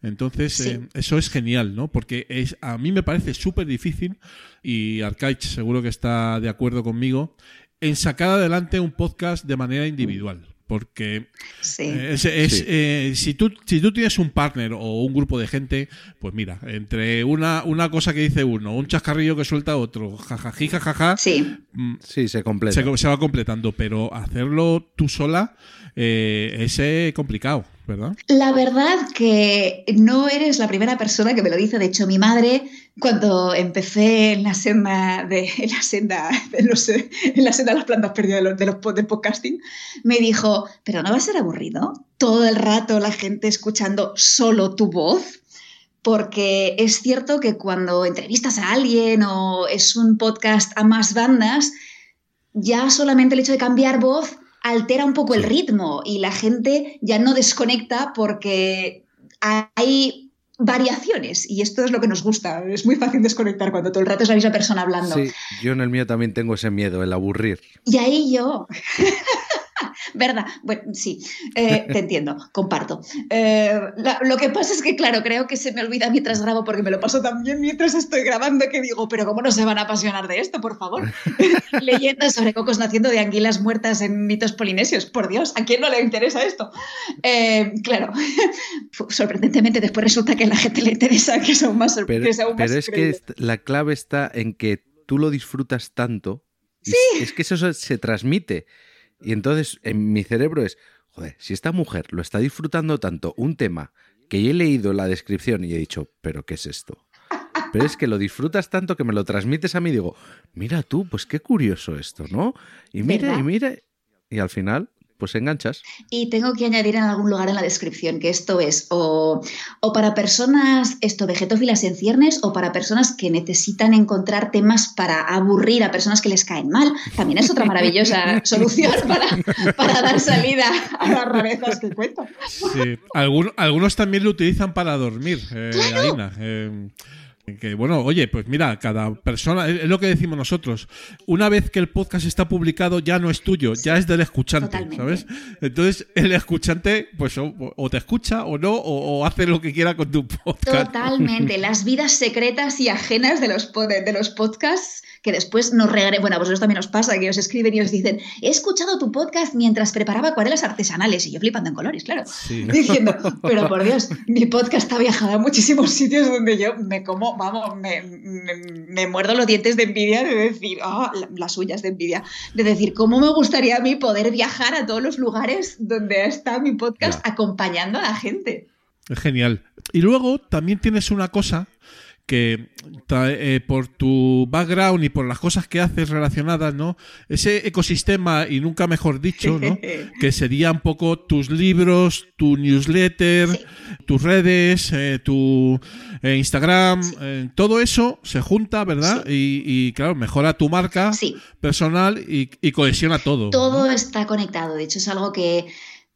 Entonces, Sí. eh, eso es genial, ¿no? Porque es, a mí me parece súper difícil, y Arcaich seguro que está de acuerdo conmigo, en sacar adelante un podcast de manera individual. Porque Sí. eh, es, es, Sí. eh, si, tú, si tú tienes un partner o un grupo de gente, pues mira, entre una, una cosa que dice uno, un chascarrillo que suelta otro, jajají, jajaja, Sí, mm, Sí, se completa. se, se va completando, pero hacerlo tú sola eh, es eh, complicado, ¿verdad? La verdad que no eres la primera persona que me lo dice. De hecho, mi madre, cuando empecé en la senda de, en la senda, en la senda de las plantas perdidas de los, de los de podcasting, me dijo, pero no va a ser aburrido todo el rato la gente escuchando solo tu voz. Porque es cierto que cuando entrevistas a alguien o es un podcast a más bandas, ya solamente el hecho de cambiar voz altera un poco el ritmo y la gente ya no desconecta porque hay variaciones y esto es lo que nos gusta. Es muy fácil desconectar cuando todo el rato es la misma persona hablando. Sí, yo en el mío también tengo ese miedo, el aburrir. Y ahí yo. ¿Verdad? Bueno, sí, eh, te entiendo, comparto. Eh, la- lo que pasa es que, claro, creo que se me olvida mientras grabo porque me lo paso también mientras estoy grabando que digo, pero ¿cómo no se van a apasionar de esto, por favor? Leyendas sobre cocos naciendo de anguilas muertas en mitos polinesios. Por Dios, ¿a quién no le interesa esto? Eh, claro, sorprendentemente después resulta que a la gente le interesa, que es aún más Pero, aún más pero es que increíble. la clave está en que tú lo disfrutas tanto. y Es que eso se transmite. Y entonces en mi cerebro es, joder, si esta mujer lo está disfrutando tanto un tema que yo he leído la descripción y he dicho, pero ¿qué es esto? Pero es que lo disfrutas tanto que me lo transmites a mí y digo, mira tú, pues qué curioso esto, ¿no? Y mira, ¿Verdad? y mira, y al final, pues enganchas. Y tengo que añadir en algún lugar en la descripción que esto es o, o para personas esto vegetófilas en ciernes o para personas que necesitan encontrar temas para aburrir a personas que les caen mal. También es otra maravillosa solución para, para dar salida a las rarezas que cuento. Sí. Algun- algunos también lo utilizan para dormir, eh, Aina. Eh, que bueno, oye, pues mira, cada persona, es lo que decimos nosotros. Una vez que el podcast está publicado, ya no es tuyo, ya es del escuchante, Totalmente. ¿sabes? Entonces, el escuchante, pues o, o te escucha o no, o, o hace lo que quiera con tu podcast. Totalmente. Las vidas secretas y ajenas de los, de los podcasts que después nos regresan. Bueno, a vosotros también os pasa que os escriben y os dicen, he escuchado tu podcast mientras preparaba acuarelas artesanales. Y yo flipando en colores, claro. Sí. Diciendo, pero por Dios, mi podcast ha viajado a muchísimos sitios donde yo me como, vamos, me, me- me muerdo los dientes de envidia de decir, ah, la- las uñas de envidia, de decir, ¿cómo me gustaría a mí poder viajar a todos los lugares donde está mi podcast acompañando a la gente? Genial. Y luego también tienes una cosa que eh, por tu background y por las cosas que haces relacionadas, ¿no? Ese ecosistema, y nunca mejor dicho, ¿no? que sería un poco tus libros, tu newsletter, Sí. tus redes, eh, tu eh, Instagram, todo eso se junta, ¿verdad? Y, y, claro, mejora tu marca personal y, y cohesiona todo. Todo ¿no? está conectado. De hecho, es algo que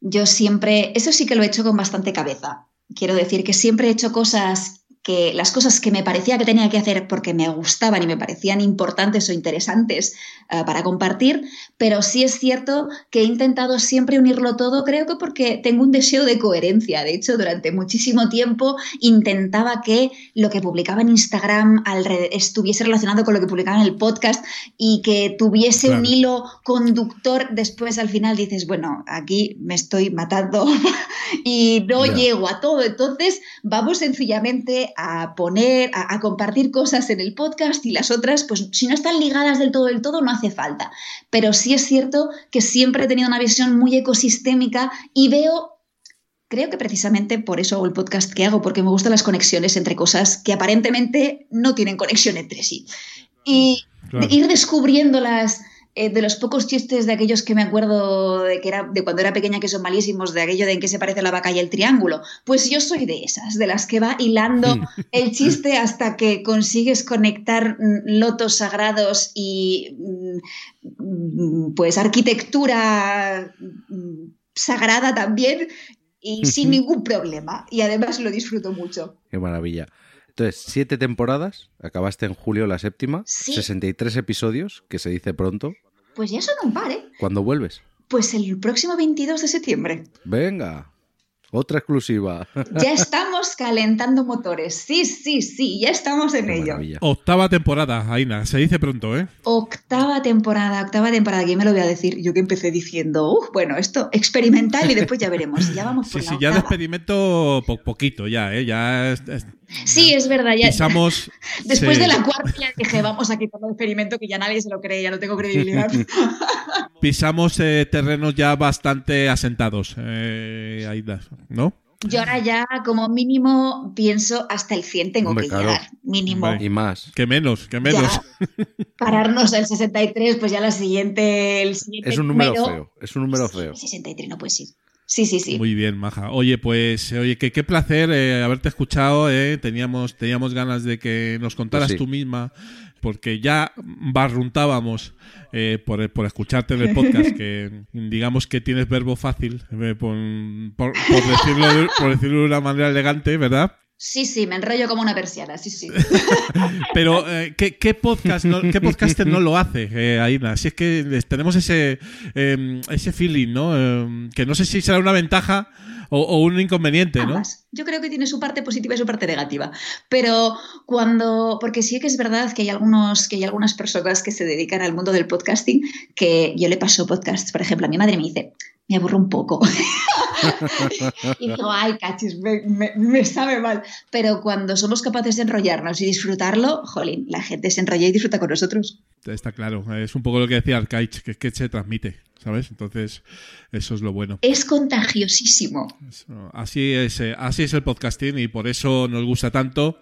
yo siempre, eso sí que lo he hecho con bastante cabeza. Quiero decir que siempre he hecho cosas que las cosas que me parecía que tenía que hacer porque me gustaban y me parecían importantes o interesantes eh, para compartir, pero sí es cierto que he intentado siempre unirlo todo, creo que porque tengo un deseo de coherencia. De hecho, durante muchísimo tiempo intentaba que lo que publicaba en Instagram estuviese relacionado con lo que publicaba en el podcast y que tuviese Claro. un hilo conductor. Después al final dices, bueno, aquí me estoy matando y no llego a todo. Entonces vamos sencillamente a poner, a, a compartir cosas en el podcast y las otras, pues si no están ligadas del todo del todo, no hace falta. Pero sí es cierto que siempre he tenido una visión muy ecosistémica y veo Creo que precisamente por eso hago el podcast que hago, porque me gustan las conexiones entre cosas que aparentemente no tienen conexión entre sí. Y Claro. ir descubriéndolas eh, de los pocos chistes de aquellos que me acuerdo de que era de cuando era pequeña que son malísimos, de aquello de en qué se parece la vaca y el triángulo. Pues yo soy de esas, de las que va hilando el chiste hasta que consigues conectar mm, lotos sagrados y mm, mm, pues arquitectura mm, sagrada también y sin ningún problema. Y además lo disfruto mucho. Qué maravilla. Entonces, siete temporadas, acabaste en julio la séptima, Sí. 63 episodios, que se dice pronto. Pues ya son un par, ¿eh? ¿Cuándo vuelves? Pues el próximo 22 de septiembre. Venga, otra exclusiva. Ya estamos calentando motores. Sí, sí, sí, ya estamos en Qué ello. maravilla. Octava temporada, Aina, se dice pronto, ¿eh? Octava temporada, octava temporada. ¿Quién me lo voy a decir? Yo que empecé diciendo, "Uf, bueno, esto experimental y después ya veremos. Y Ya vamos por Sí, la sí, ya de experimento po- poquito ya, ¿eh? Ya es- es- Sí, es verdad. Ya, pisamos... después sí, de la cuarta ya dije, vamos a quitarlo de experimento que ya nadie se lo cree, ya no tengo credibilidad. pisamos eh, terrenos ya bastante asentados, eh, ¿no? Yo ahora ya como mínimo pienso hasta el 100 tengo Hombre, que claro. llegar. Mínimo. Hombre. Y más. Que menos, que menos. Ya pararnos al 63, pues ya la siguiente, el siguiente Es un número feo. Es un número feo. El 63 no puede ser. Sí, sí, sí. Muy bien, Maja. Oye, pues, oye, que qué placer eh, haberte escuchado. eh. Teníamos, teníamos ganas de que nos contaras Pues sí. tú misma, porque ya barruntábamos eh, por, por escucharte en el podcast, que digamos que tienes verbo fácil, eh, por, por- por decirlo, de- por decirlo de una manera elegante, ¿verdad? Sí, sí, me enrollo como una persiana, sí, sí. Pero, eh, ¿qué, podcast no, qué podcaster no lo hace, eh, Aina? Si es que tenemos ese, eh, ese feeling, ¿no? Eh, que no sé si será una ventaja o, o un inconveniente, ¿no? Yo creo que tiene su parte positiva y su parte negativa. Pero cuando. Porque sí que es verdad que hay algunos, que hay algunas personas que se dedican al mundo del podcasting que yo le paso podcasts, por ejemplo, a mi madre me dice. Me aburro un poco. y digo, ay, cachis, me, me- me sabe mal. Pero cuando somos capaces de enrollarnos y disfrutarlo, jolín, la gente se enrolla y disfruta con nosotros. Está claro, es un poco lo que decía Arcaich, que es que se transmite. ¿Sabes? Entonces, eso es lo bueno. Es contagiosísimo. Eso, así, es, eh, así es el podcasting y por eso nos gusta tanto.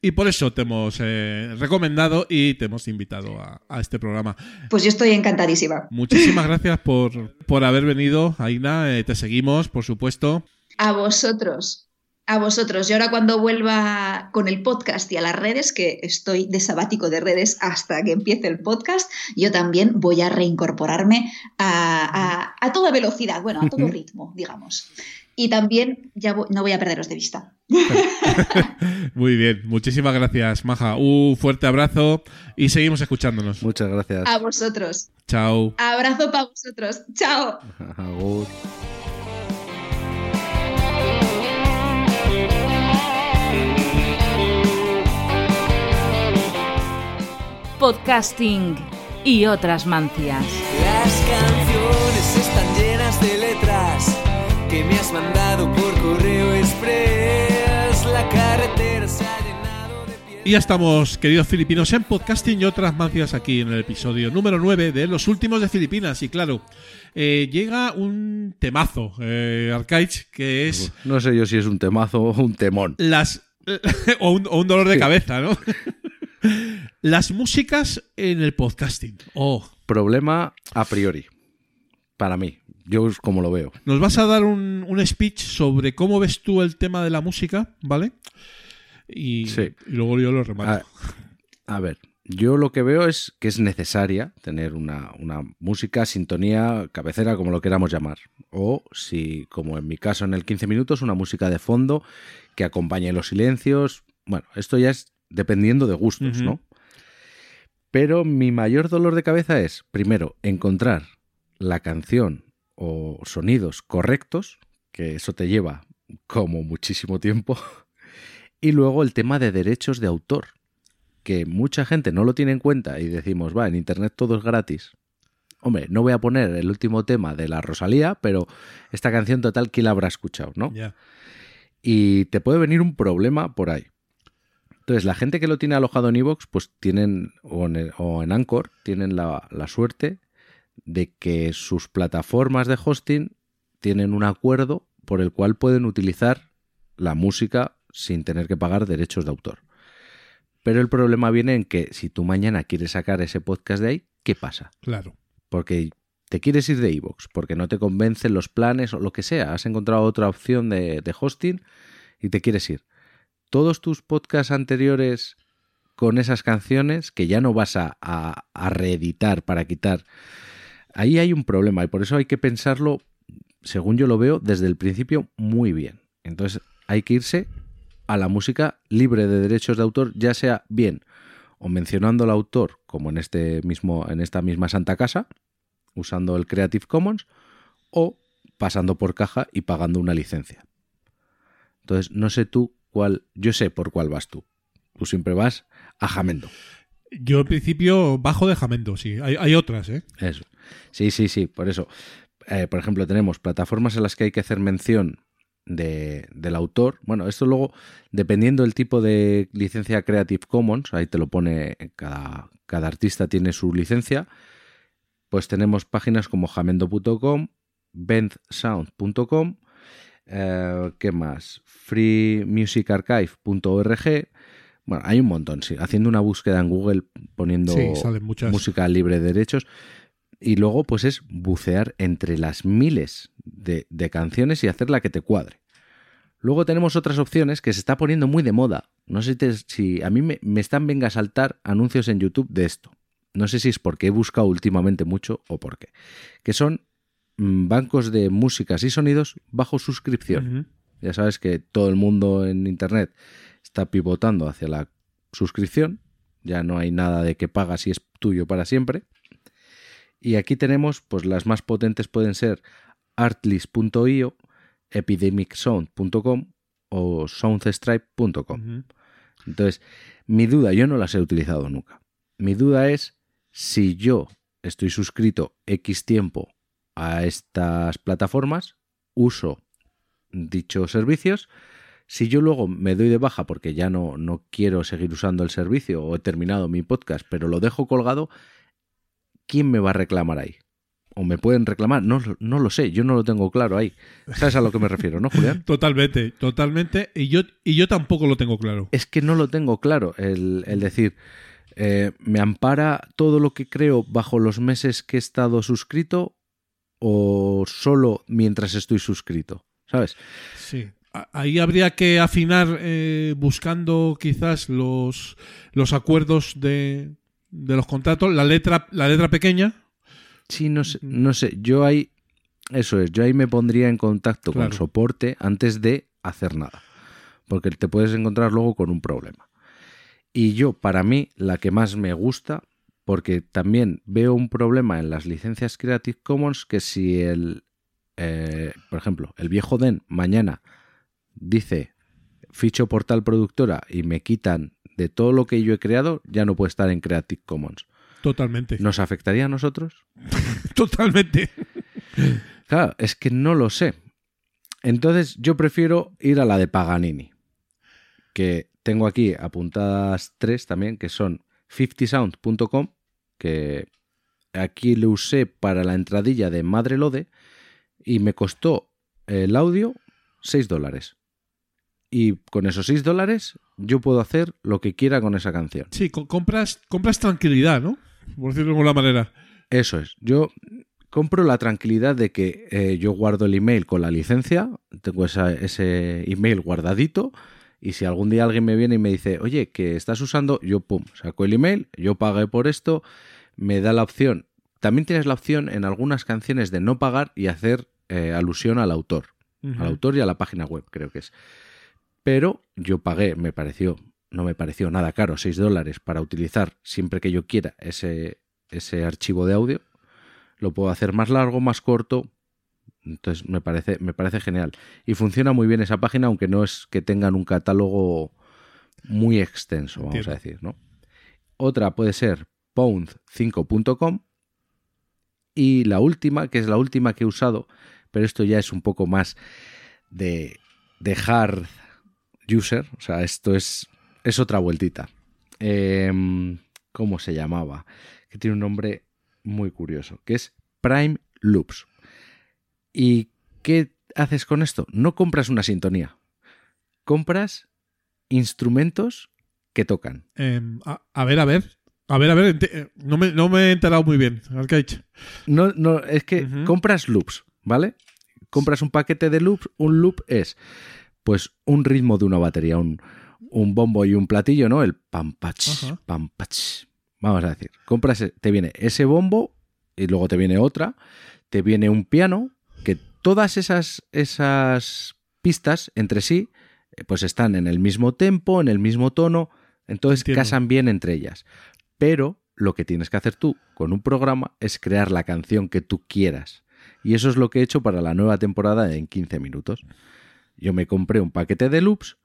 Y por eso te hemos eh, recomendado y te hemos invitado a, a este programa. Pues yo estoy encantadísima. Muchísimas gracias por, por haber venido, Aina. Eh, te seguimos, por supuesto. A vosotros. A vosotros. Y ahora cuando vuelva con el podcast y a las redes, que estoy de sabático de redes hasta que empiece el podcast, yo también voy a reincorporarme a, a- a toda velocidad, bueno, a todo ritmo, digamos. Y también ya voy- no voy a perderos de vista. Muy bien, muchísimas gracias, Maja. Un fuerte abrazo y seguimos escuchándonos. Muchas gracias. A vosotros. Chao. Abrazo para vosotros. Chao. Agur. Podcasting y otras mancias. Las canciones están llenas de letras que me has mandado por correo express. La carretera se ha llenado de piedras. Y ya estamos, queridos filipinos, en podcasting y otras mancias aquí en el episodio número 9 de Los Últimos de Filipinas. Y claro, eh, llega un temazo, eh, Arcaich, que es No sé yo si es un temazo o un temón. las... o, un, o un dolor de cabeza, ¿no? las músicas en el podcasting. Oh, Problema a priori. Para mí. Yo es como lo veo. Nos vas a dar un, un speech sobre cómo ves tú el tema de la música, ¿vale? Y, Sí. y luego yo lo remato. A, a ver, yo lo que veo es que es necesaria tener una, una música, sintonía, cabecera, como lo queramos llamar. O si, como en mi caso en el 15 minutos, una música de fondo que acompañe los silencios. Bueno, esto ya es dependiendo de gustos. ¿no? Pero mi mayor dolor de cabeza es, primero, encontrar la canción o sonidos correctos, que eso te lleva como muchísimo tiempo, y luego el tema de derechos de autor, que mucha gente no lo tiene en cuenta y decimos, va, en Internet todo es gratis. Hombre, no voy a poner el último tema de la Rosalía, pero esta canción total, ¿quién la habrá escuchado, no? Y te puede venir un problema por ahí. Entonces, la gente que lo tiene alojado en Evox, pues tienen, o en, el- o en Anchor, tienen la, la suerte de que sus plataformas de hosting tienen un acuerdo por el cual pueden utilizar la música sin tener que pagar derechos de autor. Pero el problema viene en que si tú mañana quieres sacar ese podcast de ahí, ¿qué pasa? Claro. porque te quieres ir de iVoox, porque no te convencen los planes o lo que sea, has encontrado otra opción de, de hosting y te quieres ir. Todos tus podcasts anteriores con esas canciones que ya no vas a, reeditar para quitar, ahí hay un problema y por eso hay que pensarlo, según yo lo veo, desde el principio muy bien. Entonces hay que irse a la música libre de derechos de autor, ya sea bien o mencionando al autor, como en este mismo, en esta misma Santa Casa, usando el Creative Commons, o pasando por caja y pagando una licencia. Entonces, no sé tú yo sé por cuál vas tú. Tú siempre vas a Jamendo. Yo, en principio, bajo de Jamendo, sí. Hay, hay otras, ¿eh? Eso. Sí, sí, sí, por eso. Eh, por ejemplo, tenemos plataformas en las que hay que hacer mención de- del autor. Bueno, esto luego, dependiendo del tipo de licencia Creative Commons, ahí te lo pone, cada, cada artista tiene su licencia, pues tenemos páginas como jamendo.com, bendsound.com, eh, ¿qué más? freemusicarchive.org. Bueno, hay un montón, sí. Haciendo una búsqueda en Google poniendo Sí, música libre de derechos. Y luego, pues es bucear entre las miles de, de canciones y hacer la que te cuadre. Luego tenemos otras opciones que se está poniendo muy de moda. No sé si, te- si a mí me, me están venga a saltar anuncios en YouTube de esto. No sé si es porque he buscado últimamente mucho o por qué. Que son bancos de músicas y sonidos bajo suscripción. Ya sabes que todo el mundo en Internet está pivotando hacia la suscripción. Ya no hay nada de que pagas y es tuyo para siempre. Y aquí tenemos, pues las más potentes pueden ser artlist.io, epidemicsound.com o soundstripe.com. Entonces, mi duda, yo no las he utilizado nunca. Mi duda es si yo estoy suscrito X tiempo a estas plataformas, uso dichos servicios, si yo luego me doy de baja porque ya no, no quiero seguir usando el servicio o he terminado mi podcast, pero lo dejo colgado, ¿quién me va a reclamar ahí? o me pueden reclamar. No, no lo sé, yo no lo tengo claro ahí. ¿Sabes a lo que me refiero, no, Julián? Totalmente, totalmente. Y yo, y yo tampoco lo tengo claro. Es que no lo tengo claro el, el decir, eh, ¿me ampara todo lo que creo bajo los meses que he estado suscrito o solo mientras estoy suscrito? ¿Sabes? Sí. Ahí habría que afinar eh, buscando quizás los, los acuerdos de, de los contratos, la letra, la letra pequeña. Sí, no sé, no sé. Yo ahí, eso es, yo ahí me pondría en contacto Claro. con soporte antes de hacer nada. Porque te puedes encontrar luego con un problema. Y yo, para mí, la que más me gusta, porque también veo un problema en las licencias Creative Commons, que si el, eh, por ejemplo, el viejo Den mañana dice ficho por tal productora y me quitan de todo lo que yo he creado, ya no puede estar en Creative Commons. Totalmente. ¿Nos afectaría a nosotros? Totalmente. Claro, es que no lo sé. Entonces yo prefiero ir a la de Paganini, que tengo aquí apuntadas tres también, que son 50sound.com, que aquí le usé para la entradilla de Madre Lode y me costó el audio 6 dólares. Y con esos 6 dólares yo puedo hacer lo que quiera con esa canción. Sí, co- compras, compras tranquilidad, ¿no? Por decirlo de alguna manera. Eso es. Yo compro la tranquilidad de que eh, yo guardo el email con la licencia, tengo esa- ese email guardadito, y si algún día alguien me viene y me dice, oye, que estás usando, yo pum, saco el email, yo pagué por esto, me da la opción. También tienes la opción en algunas canciones de no pagar y hacer eh, alusión al autor. Al autor y a la página web, creo que es. Pero yo pagué, me pareció, no me pareció nada caro, 6 dólares para utilizar siempre que yo quiera ese, ese archivo de audio. Lo puedo hacer más largo, más corto. Entonces me parece, me parece genial. Y funciona muy bien esa página, aunque no es que tengan un catálogo muy extenso, vamos Entiendo. a decir, ¿no? Otra puede ser pound5.com. Y la última, que es la última que he usado, pero esto ya es un poco más de, de hard user, o sea, esto es, es otra vueltita. Em, ¿Cómo se llamaba? Que tiene un nombre muy curioso, que es Prime Loops. ¿Y qué haces con esto? No compras una sintonía, compras instrumentos que tocan. Em, a, a ver, a ver. A ver, a ver. eh, no, me, no me he enterado muy bien. Qué ha dicho. No, no, es que compras loops, ¿vale? Compras un paquete de loops. Un loop es, pues, un ritmo de una batería, un, un bombo y un platillo, ¿no? El pam pach, Ajá. pam pach. Vamos a decir, compras, te viene ese bombo y luego te viene otra, te viene un piano, todas esas, esas pistas entre sí, eh, pues están en el mismo tempo, en el mismo tono, entonces Entiendo. casan bien entre ellas. Pero lo que tienes que hacer tú con un programa es crear la canción que tú quieras. Y eso es lo que he hecho para la nueva temporada en 15 minutos. Yo me compré un paquete de loops,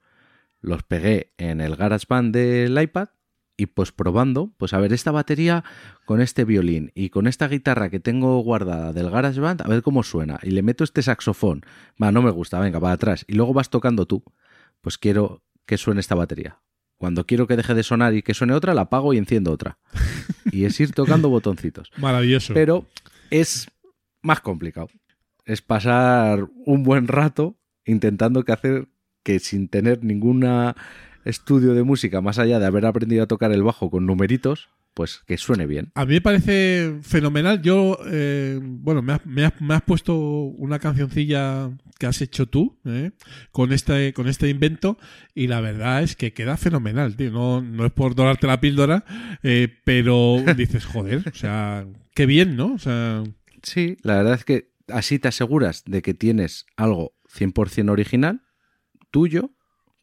los pegué en el GarageBand del iPad y pues probando, pues a ver esta batería con este violín y con esta guitarra que tengo guardada del GarageBand, a ver cómo suena. Y le meto este saxofón. Va, no me gusta, venga, va atrás. Y luego vas tocando tú. Pues quiero que suene esta batería. Cuando quiero que deje de sonar y que suene otra, la apago y enciendo otra. Y es ir tocando botoncitos. Maravilloso. Pero es más complicado. Es pasar un buen rato intentando que hacer que sin tener ninguna estudio de música más allá de haber aprendido a tocar el bajo con numeritos, pues que suene bien. A mí me parece fenomenal. Yo, eh, bueno, me has, me has- me has puesto una cancioncilla que has hecho tú ¿eh? con, este, con este invento y la verdad es que queda fenomenal, tío. No, no es por dorarte la píldora, eh, pero dices, joder, o sea, qué bien, ¿no? O sea, Sí, la verdad es que así te aseguras de que tienes algo 100% original, tuyo,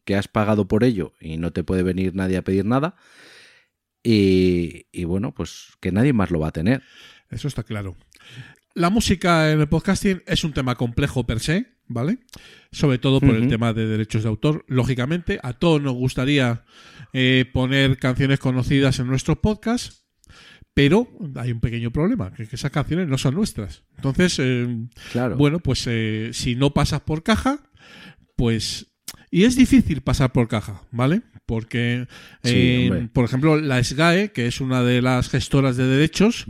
que has pagado por ello y no te puede venir nadie a pedir nada. Y, y bueno, pues que nadie más lo va a tener. Eso está claro. La música en el podcasting es un tema complejo per se, ¿vale? Sobre todo por el tema de derechos de autor. Lógicamente, a todos nos gustaría eh, poner canciones conocidas en nuestros podcasts, pero hay un pequeño problema, que, que esas canciones no son nuestras. Entonces, eh, Claro. bueno, pues eh, si no pasas por caja, pues... Y es difícil pasar por caja, ¿vale? Porque, Sí, eh, por ejemplo, la SGAE, que es una de las gestoras de derechos,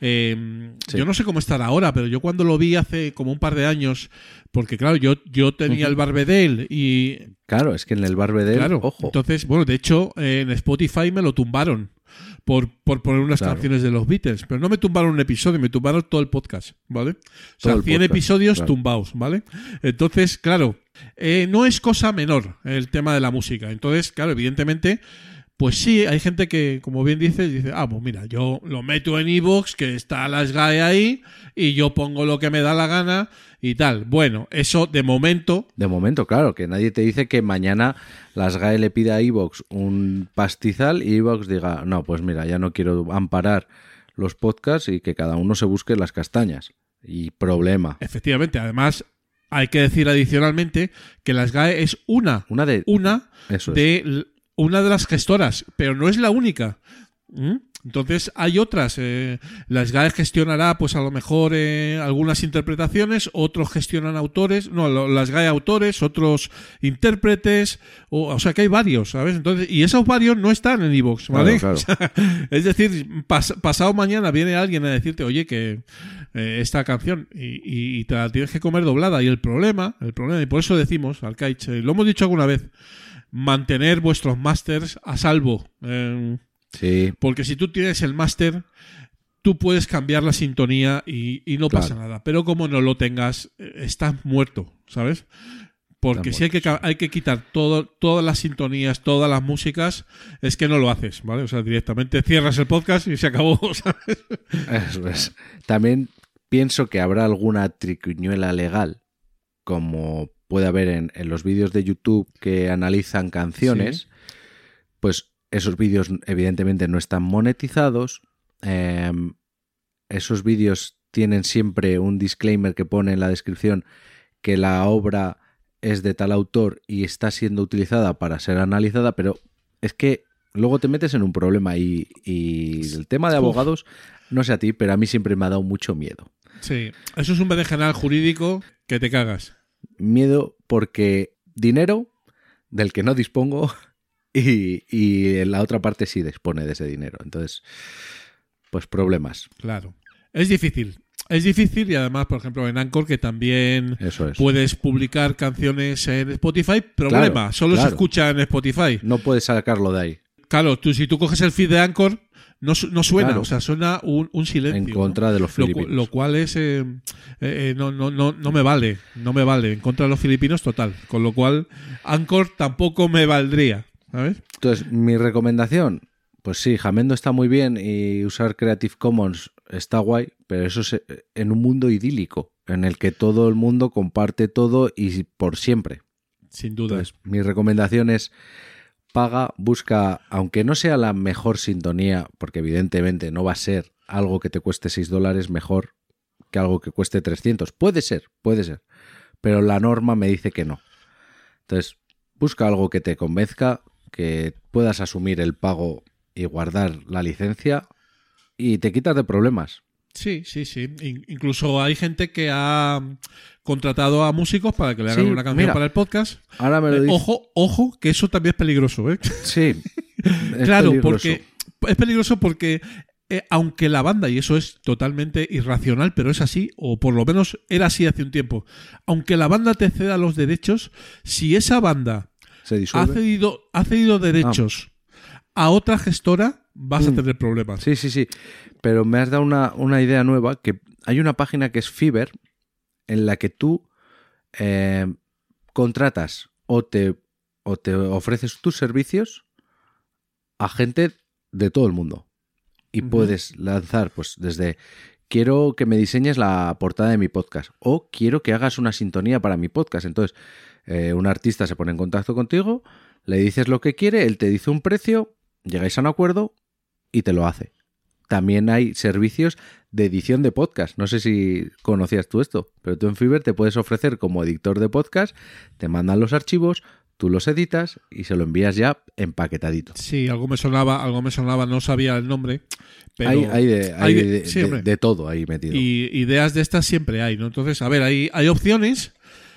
eh, Sí. Yo no sé cómo estará ahora, pero yo cuando lo vi hace como un par de años, porque claro, yo, yo tenía el Barbedel y... Claro, es que en el Barbedel, Claro, ojo. entonces, bueno, de hecho, en Spotify me lo tumbaron por, por poner unas Claro. canciones de los Beatles, pero no me tumbaron un episodio, me tumbaron todo el podcast, ¿vale? O sea, Todo el 100 podcast, episodios claro. tumbados, ¿vale? Entonces, claro, eh, no es cosa menor el tema de la música. Entonces, claro, evidentemente, pues sí, hay gente que, como bien dices, dice, ah, pues mira, yo lo meto en iVoox, que está la SGAE ahí, y yo pongo lo que me da la gana y tal. Bueno, eso de momento, De momento, claro, que nadie te dice que mañana las GAE le pida a Evox un pastizal y Evox diga, no, pues mira, ya no quiero amparar los podcasts y que cada uno se busque las castañas. Y problema. efectivamente, además, hay que decir adicionalmente que la SGAE es una, Una de... una de una de las gestoras, pero no es la única. ¿Mm? Entonces hay otras. eh, la SGAE gestionará, pues a lo mejor eh, algunas interpretaciones, otros gestionan autores, no, lo- la SGAE autores, otros intérpretes, o, o sea que hay varios, ¿sabes? Entonces y esos varios no están en iVoox, ¿vale? Claro, claro. Es decir, pas- pasado mañana viene alguien a decirte, oye, que eh, esta canción y, y- y te la tienes que comer doblada y el problema, el problema y por eso decimos, Alcaich, lo hemos dicho alguna vez, mantener vuestros masters a salvo. eh, Sí, porque si tú tienes el máster, tú puedes cambiar la sintonía y, y no Claro. pasa nada. Pero como no lo tengas, eh, estás muerto, ¿sabes? Porque si hay que, hay que quitar todo, todas las sintonías, todas las músicas, es que no lo haces, ¿vale? O sea, directamente cierras el podcast y se acabó, ¿sabes? eso es. También pienso que habrá alguna triquiñuela legal, como puede haber en, en los vídeos de YouTube que analizan canciones, pues esos vídeos evidentemente no están monetizados. eh, esos vídeos tienen siempre un disclaimer que pone en la descripción que la obra es de tal autor y está siendo utilizada para ser analizada, pero es que luego te metes en un problema y, y el tema de Uf. abogados, no sé a ti, pero a mí siempre me ha dado mucho miedo. Sí. Eso es un berenjenal jurídico que te cagas. Miedo porque dinero del que no dispongo y, y la otra parte sí dispone de ese dinero. Entonces, pues problemas. Claro. Es difícil. Es difícil y además, por ejemplo, en Anchor, que también Eso es. puedes publicar canciones en Spotify, problema, Claro, solo se escucha en Spotify. No puedes sacarlo de ahí. Claro, tú si tú coges el feed de Anchor, no, no suena, Claro. o sea, suena un, un silencio. En contra de los filipinos. lo cual es eh, eh, eh, no, no, no, no me vale, no me vale. En contra de los filipinos, total. Con lo cual, Anchor tampoco me valdría, ¿sabes? Entonces, mi recomendación, pues sí, Jamendo está muy bien y usar Creative Commons está guay, pero eso es eh, en un mundo idílico, en el que todo el mundo comparte todo y por siempre. Sin duda. Entonces, mi recomendación es paga, busca, aunque no sea la mejor sintonía, porque evidentemente no va a ser algo que te cueste 6 dólares mejor que algo que cueste 300. Puede ser, puede ser, pero la norma me dice que no. Entonces, busca algo que te convenzca, que puedas asumir el pago y guardar la licencia y te quitas de problemas. Sí, sí, sí. In- incluso hay gente que ha contratado a músicos para que le hagan Sí, una canción mira. para el podcast. Ahora me lo Eh, ojo, ojo, que eso también es peligroso, ¿eh? Sí. claro, peligroso. porque es peligroso porque eh, aunque la banda, y eso es totalmente irracional, pero es así, o por lo menos era así hace un tiempo, aunque la banda te ceda los derechos, si esa banda se ha cedido, ha cedido derechos a otra gestora, vas a Mm. tener problemas. Sí, sí, sí. Pero me has dado una, una idea nueva, que hay una página que es Fiverr, en la que tú eh, contratas o te, o te ofreces tus servicios a gente de todo el mundo. Y puedes lanzar, pues, desde quiero que me diseñes la portada de mi podcast o quiero que hagas una sintonía para mi podcast. Entonces, eh, un artista se pone en contacto contigo, le dices lo que quiere, él te dice un precio, llegáis a un acuerdo y te lo hace. También hay servicios de edición de podcast. No sé si conocías tú esto, pero tú en Fiverr te puedes ofrecer como editor de podcast, te mandan los archivos, tú los editas y se lo envías ya empaquetadito. Sí, algo me sonaba, algo me sonaba, no sabía el nombre, pero hay hay, de, hay hay de- de- sí, de- hombre. de todo ahí metido. y ideas de estas siempre hay, ¿no? Entonces, a ver, hay, hay opciones,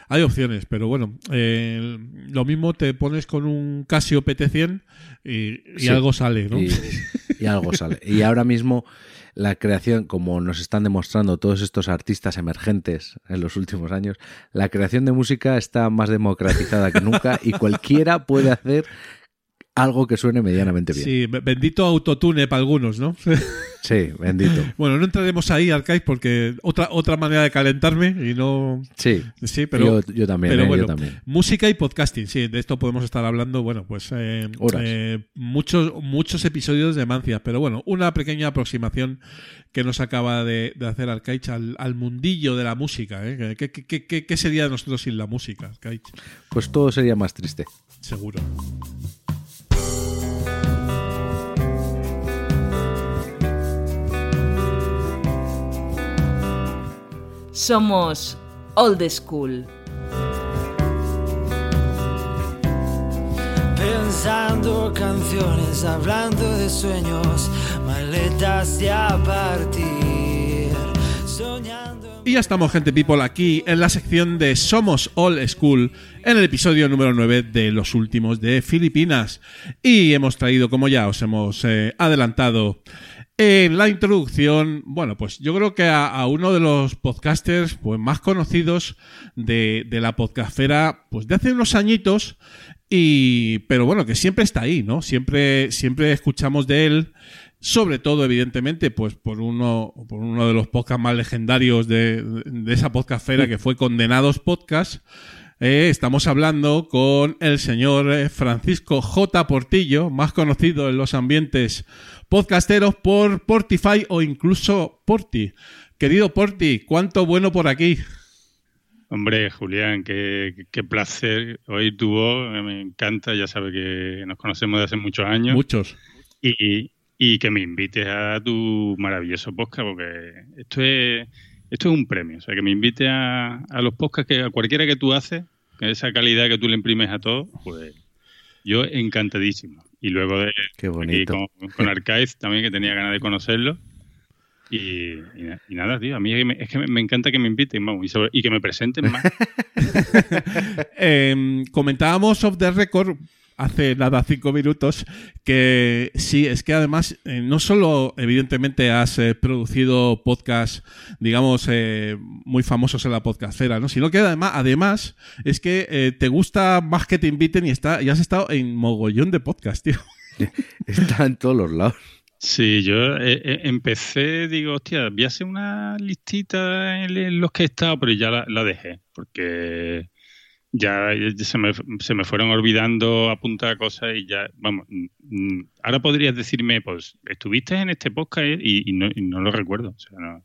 Hay opciones, pero bueno, eh, lo mismo te pones con un Casio PT100 y, y Sí. algo sale, ¿no? Y, y algo sale. Y ahora mismo la creación, como nos están demostrando todos estos artistas emergentes en los últimos años, la creación de música está más democratizada que nunca y cualquiera puede hacer algo que suene medianamente bien. Sí, be- bendito autotune para algunos, ¿no? Sí, bendito. bueno, no entraremos ahí, Arcais, porque otra otra manera de calentarme y no... Sí, Sí, pero... yo, yo también, pero eh, bueno, yo también. música y podcasting, sí, de esto podemos estar hablando, bueno, pues eh, Horas. eh, muchos, muchos episodios de Mancias, pero bueno, una pequeña aproximación que nos acaba de, de hacer Arcaich al, al mundillo de la música. ¿eh? ¿Qué, qué- qué- qué- qué sería de nosotros sin la música, Arcaich? Pues todo sería más triste. Seguro. Somos Old School. Pensando canciones, hablando de sueños, maletas y a partir, soñando. Y ya estamos, gente people, aquí en la sección de Somos All School, en el episodio número 9 de los últimos de Filipinas. Y hemos traído, como ya os hemos eh, adelantado en la introducción, bueno, pues yo creo que a, a uno de los podcasters pues, más conocidos de, de la podcastfera, pues de hace unos añitos, y, pero bueno, que siempre está ahí, ¿no? Siempre, siempre escuchamos de él, sobre todo, evidentemente, pues por uno, por uno de los podcasts más legendarios de, de esa podcastfera que fue Condenados Podcast. Eh, estamos hablando con el señor eh, Francisco J. Portillo, más conocido en los ambientes podcasteros por Portify o incluso Porti. Querido Porti, ¿cuánto bueno por aquí? Hombre, Julián, qué, qué placer oír tu voz. Me encanta, ya sabes que nos conocemos de hace muchos años. Muchos. Y, y que me invites a tu maravilloso podcast, porque esto es, esto es un premio. O sea, que me invites a, a los podcasts, que a cualquiera que tú haces, con esa calidad que tú le imprimes a todos, pues yo encantadísimo. Y luego de Qué aquí con, con Arcaiz también, que tenía ganas de conocerlo. Y, y y nada, tío, a mí es que me, es que me- me encanta que me inviten, vamos, y, sobre- y que me presenten más. Eh, comentábamos off the record hace nada cinco minutos que sí, es que además eh, no solo evidentemente has eh, producido podcasts, digamos, eh, muy famosos en la podcastera, ¿no? sino que además, además es que eh, te gusta más que te inviten y, está, y has estado en mogollón de podcast, tío. Está en todos los lados. Sí, yo empecé, digo, hostia, voy a hacer una listita en, en los que he estado, pero ya la, la dejé, porque ya, se, me, se me fueron olvidando apuntar cosas y ya, vamos, mm, mm, ahora podrías decirme, pues, estuviste en este podcast y, y no, y no lo recuerdo, o sea, no,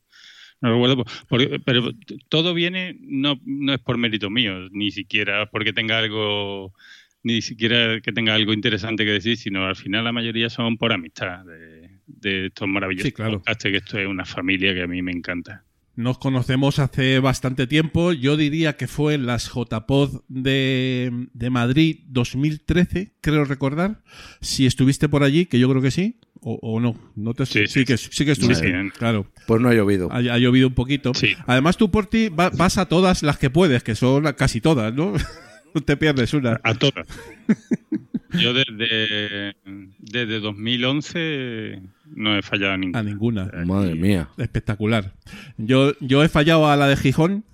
no lo recuerdo, porque- pero todo viene, no, no es por mérito mío, ni siquiera porque tenga algo ni siquiera que tenga algo interesante que decir, sino al final la mayoría son por amistad de, de estos maravillosos Sí, claro. podcasts, que esto es una familia que a mí me encanta. Nos conocemos hace bastante tiempo. Yo diría que fue en las JPod de, de Madrid 2013, creo recordar. Si estuviste por allí, que yo creo que sí, o, o no. no te, Sí, sí, sí, que, sí que estuviste. sí, sí. Claro, Pues no ha llovido. ha, ha llovido un poquito. Sí. Además, tú por ti va- vas a todas las que puedes, que son casi todas, ¿no? no te pierdes una. A todas. Yo desde, desde 2011 no he fallado a A ninguna. ninguna. Madre mía. Espectacular. Yo, yo he fallado a la de Gijón,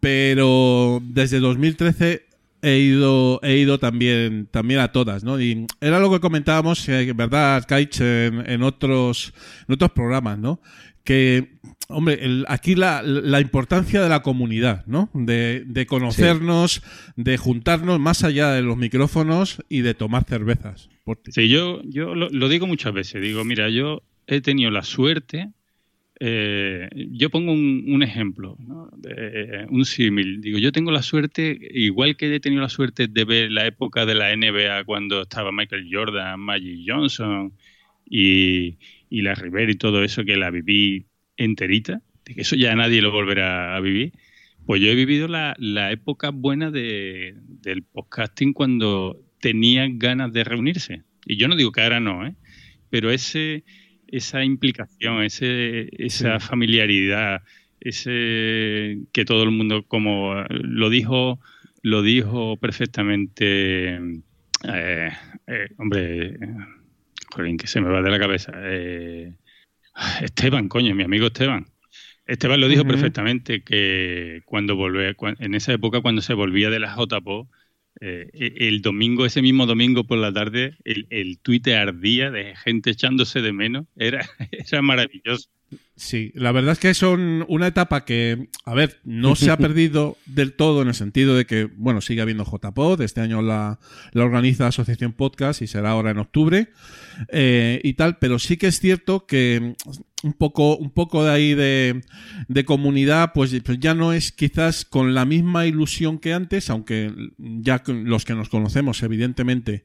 pero desde 2013 he ido, he ido también, también a todas, ¿no? Y era lo que comentábamos, eh, ¿verdad, Kaich, en, en otros, en otros programas, ¿no? Que, hombre, el- aquí la, la importancia de la comunidad, ¿no? De, de conocernos, de juntarnos más allá de los micrófonos y de tomar cervezas. Sí, yo, yo lo, digo muchas veces. Digo, mira, yo he tenido la suerte. eh, yo pongo un, ejemplo. De- un símil. Digo, yo tengo la suerte, igual que he tenido la suerte de ver la época de la NBA cuando estaba Michael Jordan, Magic Johnson y, y la Rivera y todo eso, que la viví enterita, de que eso ya nadie lo volverá a vivir. Pues yo he vivido la, la época buena de, del podcasting cuando tenían ganas de reunirse. Y yo no digo que ahora no, ¿eh? pero ese, esa implicación, ese, esa familiaridad, ese que todo el mundo, como lo dijo, lo dijo perfectamente, eh, eh, hombre, que se me va de la cabeza. Eh, Esteban, coño, mi amigo Esteban. Esteban lo dijo perfectamente que cuando volvía, en esa época cuando se volvía de la JPO, eh, e, el domingo, ese mismo domingo por la tarde, el, el Twitter ardía de gente echándose de menos. Era, era maravilloso. Sí, la verdad es que son una etapa que, a ver, no se ha perdido del todo en el sentido de que, bueno, sigue habiendo JPod, este año la, la organiza Asociación Podcast y será ahora en octubre eh, y tal, pero sí que es cierto que un poco, un poco de ahí de, de comunidad, pues, pues, ya no es quizás con la misma ilusión que antes, aunque ya los que nos conocemos, evidentemente,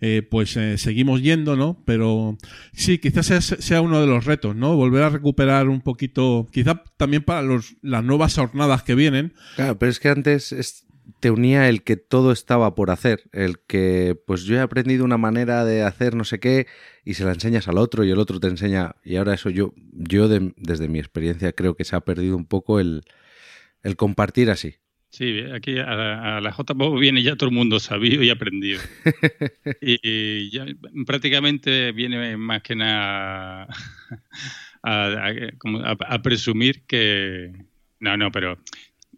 eh, pues eh, seguimos yendo, ¿no? Pero sí, quizás sea, sea, uno de los retos, ¿no? Volver a recuperar un poquito, quizá también para los, las nuevas jornadas que vienen. Claro, pero es que antes es, te unía el que todo estaba por hacer, el que pues yo he aprendido una manera de hacer no sé qué y se la enseñas al otro y el otro te enseña y ahora eso yo yo desde mi experiencia creo que se ha perdido un poco el, el compartir así. Sí, aquí a la, a JPO viene ya todo el mundo sabido y aprendido. y, ya prácticamente viene más que nada a, a presumir que... No, no, pero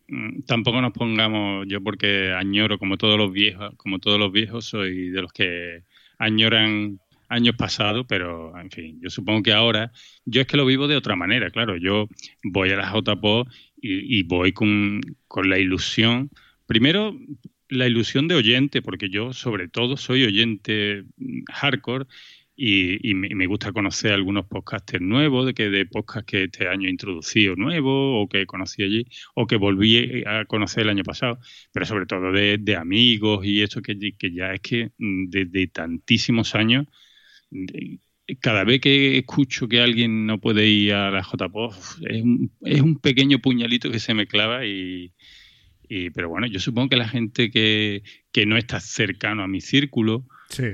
Mm, tampoco nos pongamos, yo porque añoro como todos los viejos, como todos los viejos, soy de los que añoran años pasados, pero en fin, yo supongo que ahora, yo es que lo vivo de otra manera, claro, yo voy a la JPO y, y voy con, con la ilusión, primero la ilusión de oyente, porque yo sobre todo soy oyente hardcore y, me, gusta conocer algunos podcasters nuevos, de que de podcast que este año he introducido nuevo, o que conocí allí, o que volví a conocer el año pasado, pero sobre todo de, amigos y eso que, ya es que mm, desde tantísimos años, cada vez que escucho que alguien no puede ir a la JPO, es un, es un pequeño puñalito que se me clava y, y, pero bueno, yo supongo que la gente que, que no está cercano a mi círculo,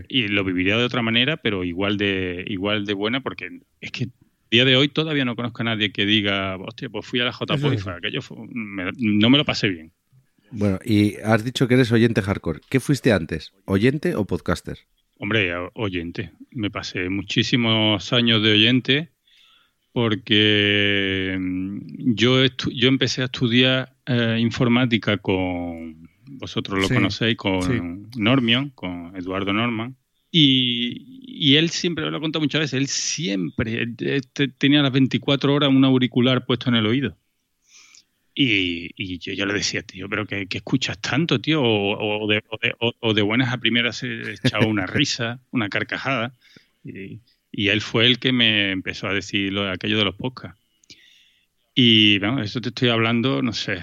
y lo viviría de otra manera, pero igual de, igual de buena, porque es que día de hoy todavía no conozco a nadie que diga, hostia, pues fui a la j aquello no me lo pasé bien. Bueno, y has dicho que eres oyente hardcore. ¿Qué fuiste antes? ¿Oyente o podcaster? Hombre, oyente. Me pasé muchísimos años de oyente porque mm, yo, yo empecé a estudiar eh, informática con, vosotros lo conocéis, con Normion, con Eduardo Norman. Y, él siempre, lo he contado muchas veces, él siempre tenía las 24 horas un auricular puesto en el oído. Y, yo ya le decía, tío, pero que, escuchas tanto, tío, o, de, buenas a primeras se echaba una risa, una carcajada. Y, y, él fue el que me empezó a decir lo, aquello de los podcasts. Y bueno, eso te estoy hablando, no sé,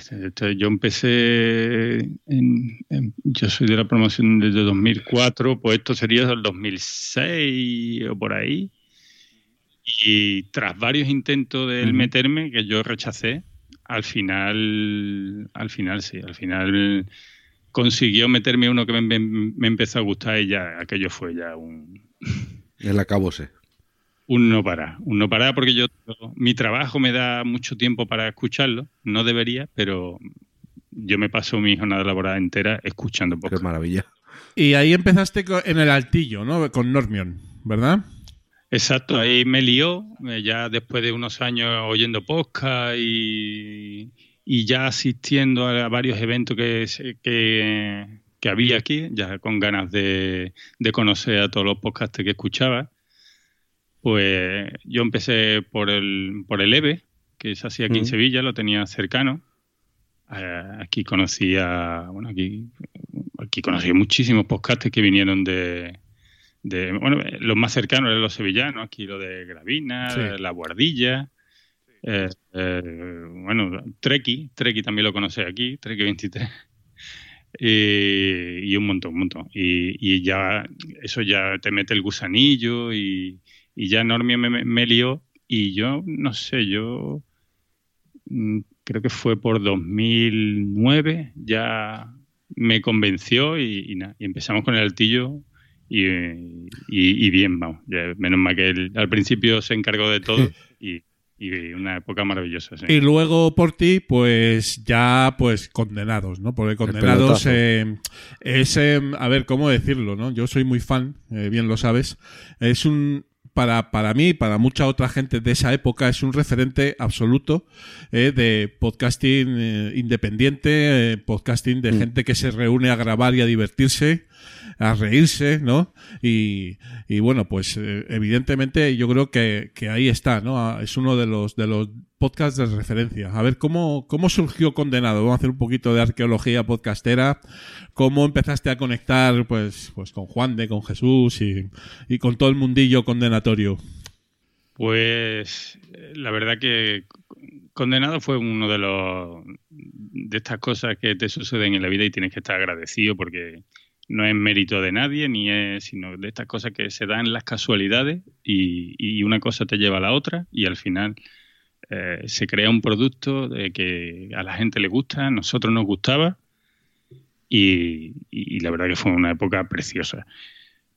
yo empecé, en, yo soy de la promoción desde 2004, pues esto sería del 2006 o por ahí. Y tras varios intentos de meterme, que yo rechacé, al final, al final sí, al final consiguió meterme uno que me, me empezó a gustar y ya aquello fue ya un... El acabose un no para, un no para porque yo mi trabajo me da mucho tiempo para escucharlo, no debería, pero yo me paso mi jornada laboral entera escuchando podcast. Qué maravilla. Y ahí empezaste en el altillo, ¿no? Con Normion, ¿verdad? Exacto, ahí me lió, eh, ya después de unos años oyendo podcast y, ya asistiendo a varios eventos que, que, que había aquí, ya con ganas de, de conocer a todos los podcasts que escuchaba pues yo empecé por el, por el EVE, que es así aquí en Sevilla, lo tenía cercano. Eh, aquí conocía, bueno, aquí, aquí conocí muchísimos podcasts que vinieron de, de, bueno, los más cercanos eran los sevillanos, aquí lo de Gravina, La Guardilla, eh, eh, bueno, Treki, Treki también lo conocí aquí, Treki 23. Y, y, un montón, un montón. Y, y, ya, eso ya te mete el gusanillo y, y ya Normio me, me, lió y yo, no sé, yo mm, creo que fue por 2009, ya me convenció y, empezamos con el altillo y, bien, vamos. menos mal que él al principio se encargó de todo y, Y una época maravillosa, sí. Y luego por ti, pues ya, pues condenados, ¿no? Porque condenados eh, es, eh, a ver, ¿cómo decirlo, no? Yo soy muy fan, eh, bien lo sabes. Es un, para, para mí, para mucha otra gente de esa época, es un referente absoluto eh, de podcasting eh, independiente, eh, podcasting de gente que se reúne a grabar y a divertirse, a reírse, ¿no? Y, y bueno, pues eh, evidentemente yo creo que, que ahí está, ¿no? Ah, Es uno de los, de los podcasts de referencia. A ver, ¿cómo, ¿cómo surgió Condenado? Vamos a hacer un poquito de arqueología podcastera. ¿Cómo empezaste a conectar pues, pues con Juan de, con Jesús y, y con todo el mundillo condenatorio? Pues la verdad que Condenado fue uno de los de estas cosas que te suceden en la vida y tienes que estar agradecido porque no es mérito de nadie ni es sino de estas cosas que se dan las casualidades y, y una cosa te lleva a la otra y al final eh, se crea un producto de que a la gente le gusta, a nosotros nos gustaba y, la verdad que fue una época preciosa.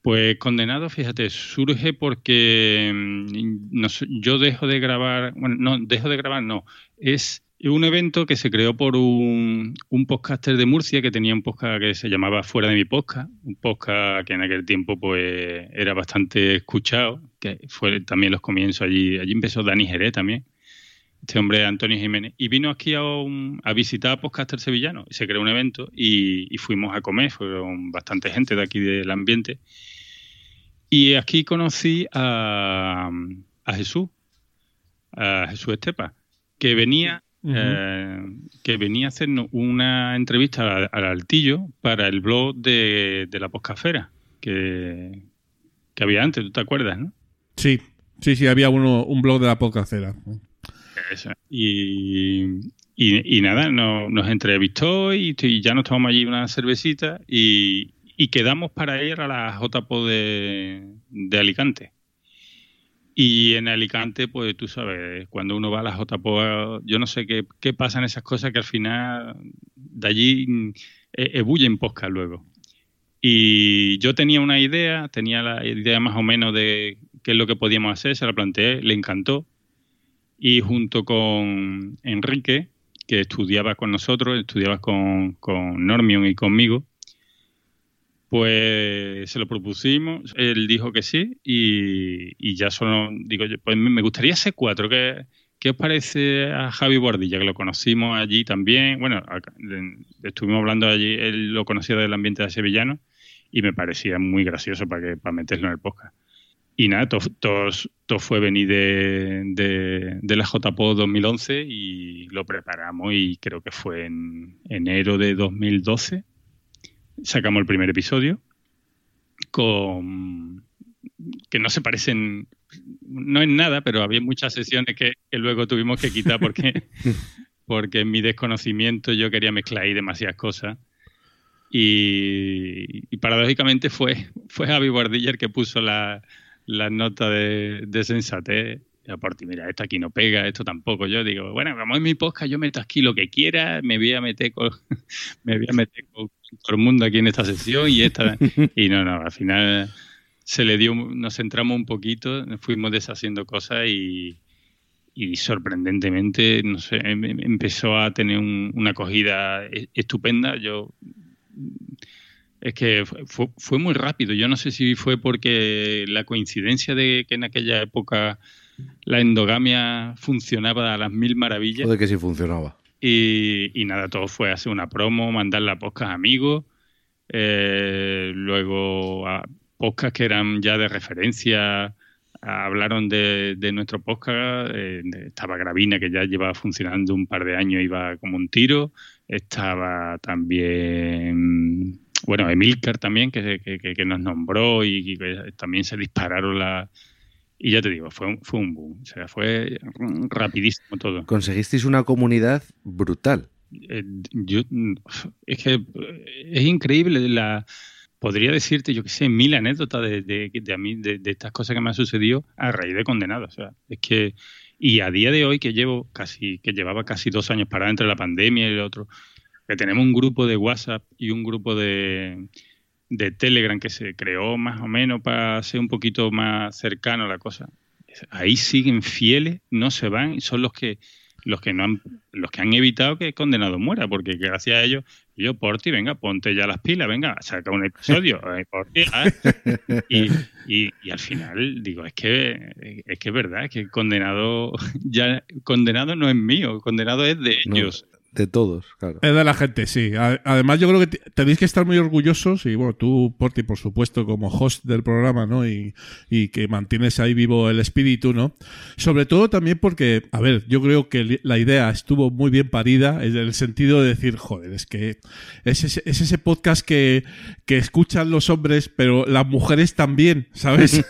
Pues Condenado, fíjate, surge porque mm, nos- yo dejo de grabar, bueno, no, dejo de grabar, no, es un evento que se creó por un, un podcaster de Murcia que tenía un podcast que se llamaba Fuera de mi podcast, un podcast que en aquel tiempo pues era bastante escuchado, que fue también los comienzos allí, allí empezó Dani Jerez también, este hombre Antonio Jiménez, y vino aquí a, un- a visitar a podcaster sevillano, se creó un evento y, y fuimos a comer, fueron bastante gente de aquí del ambiente, y aquí conocí a, a Jesús, a Jesús Estepa, que venía, Eh, que venía a hacernos una entrevista al, al Altillo para el blog de, de la Poscafera, que, que había antes, ¿tú te acuerdas, no? Sí, sí, sí, había uno, un blog de la podcastera. Eso. Y, y, y nada, no- nos entrevistó y, y ya nos tomamos allí una cervecita y, y quedamos para ir a la JPO de, de Alicante. Y en Alicante, pues tú sabes, cuando uno va a la JPO, yo no sé qué, qué pasa en esas cosas que al final de allí mm, e- ebullen podcast luego. Y yo tenía una idea, tenía la idea más o menos de qué es lo que podíamos hacer, se la planteé, le encantó y junto con Enrique, que estudiaba con nosotros, estudiaba con, con Normion y conmigo, pues se lo propusimos, él dijo que sí y, ya solo digo pues me gustaría ser cuatro, ¿qué, qué os parece a Javi Bordilla, que lo conocimos allí también? Bueno, estuvimos hablando allí, él lo conocía del ambiente de sevillano y me parecía muy gracioso para, que, para meterlo en el podcast. Y nada, todo fue venir de, de, de la JPO 2011 y lo preparamos y creo que fue en enero de 2012. Sacamos el primer episodio con que no se parecen, no en nada, pero había muchas sesiones que, que luego tuvimos que quitar porque, porque en mi desconocimiento yo quería mezclar ahí demasiadas cosas. Y, y paradójicamente fue, fue Javi Guardilla el que puso la, la nota de, de sensatez. Y aparte, mira, esto aquí no pega, esto tampoco. Yo digo, bueno, como es mi podcast, yo meto aquí lo que quiera, me voy a meter con, me voy a meter con todo el mundo aquí en esta sesión y esta. Y no, no, al final se le dio, nos centramos un poquito, fuimos deshaciendo cosas y, y sorprendentemente, no sé, em- em- empezó a tener un- una acogida e- estupenda. Yo es que fue- fue, muy rápido. Yo no sé si fue porque la coincidencia de que en aquella época la endogamia funcionaba a las mil maravillas. Joder, que sí funcionaba. Y, y nada, todo fue hacer una promo, mandar la podcast a amigos, eh, luego a podcasts que eran ya de referencia, hablaron de, nuestro podcast, eh, estaba Gravina que ya llevaba funcionando un par de años, iba como un tiro, estaba también, bueno, Emilcar también, que, que, que- nos nombró y, que también se dispararon las... Y ya te digo, fue, un- fue un boom, o sea, fue rapidísimo todo. Conseguisteis una comunidad brutal. Eh, yo, es que eh, es increíble la podría decirte yo que sé mil anécdotas de, de, de a mí de, de estas cosas que me han sucedido a raíz de condenado o sea es que y a día de hoy que llevo casi que llevaba casi dos años parada entre la pandemia y el otro que tenemos un grupo de WhatsApp y un grupo de de Telegram que se creó más o menos para ser un poquito más cercano a la cosa ahí siguen fieles, no se van, y son los que los que no han los que han evitado que el condenado muera, porque gracias a ellos, yo por ti, venga, ponte ya las pilas, venga, saca un episodio, eh, por ti, ¿eh? y, y, y, al final digo, es que es que es verdad, es que el condenado ya condenado no es mío, condenado es de ellos. De todos, claro. Es de la gente, sí. Además, yo creo que tenéis que estar muy orgullosos, y bueno, tú, Porti, por supuesto, como host del programa, ¿no? Y, y, que mantienes ahí vivo el espíritu, ¿no? Sobre todo también porque, a ver, yo creo que la idea estuvo muy bien parida, en el sentido de decir, joder, es que es ese, es ese podcast que, que escuchan los hombres, pero las mujeres también, ¿sabes?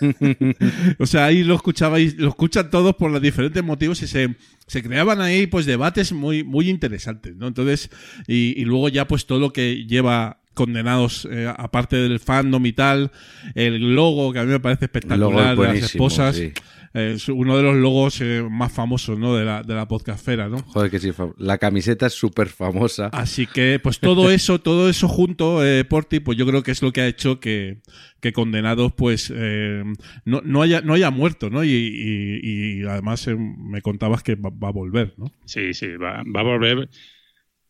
o sea, ahí lo escuchabais, lo escuchan todos por los diferentes motivos y se, se creaban ahí, pues, debates muy, muy interesantes. ¿no? Entonces, y, y, luego ya pues todo lo que lleva condenados, eh, aparte del fandom y tal, el logo que a mí me parece espectacular de las esposas. Sí. Es uno de los logos eh, más famosos ¿no? de, la, de la podcastfera, ¿no? Joder, que sí, la camiseta es súper famosa. Así que, pues todo eso, todo eso junto, eh, Porti, pues yo creo que es lo que ha hecho que, que Condenados, pues, eh, no, no, haya, no haya muerto, ¿no? Y, y, y además eh, me contabas que va, va, a volver, ¿no? Sí, sí, va, va a volver.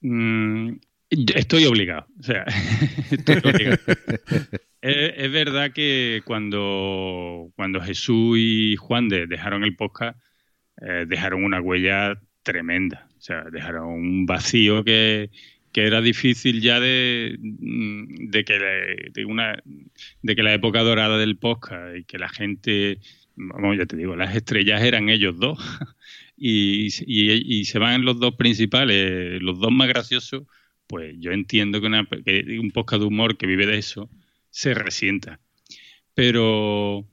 Mm, Estoy obligado, o sea, estoy obligado. es, es, verdad que cuando, cuando Jesús y Juan de dejaron el podcast, eh, dejaron una huella tremenda, o sea, dejaron un vacío que, que era difícil ya de, de que de una de que la época dorada del podcast y que la gente, vamos, ya te digo, las estrellas eran ellos dos y, y, y se van los dos principales, los dos más graciosos pues yo entiendo que, una, que, un podcast de humor que vive de eso se resienta. Pero,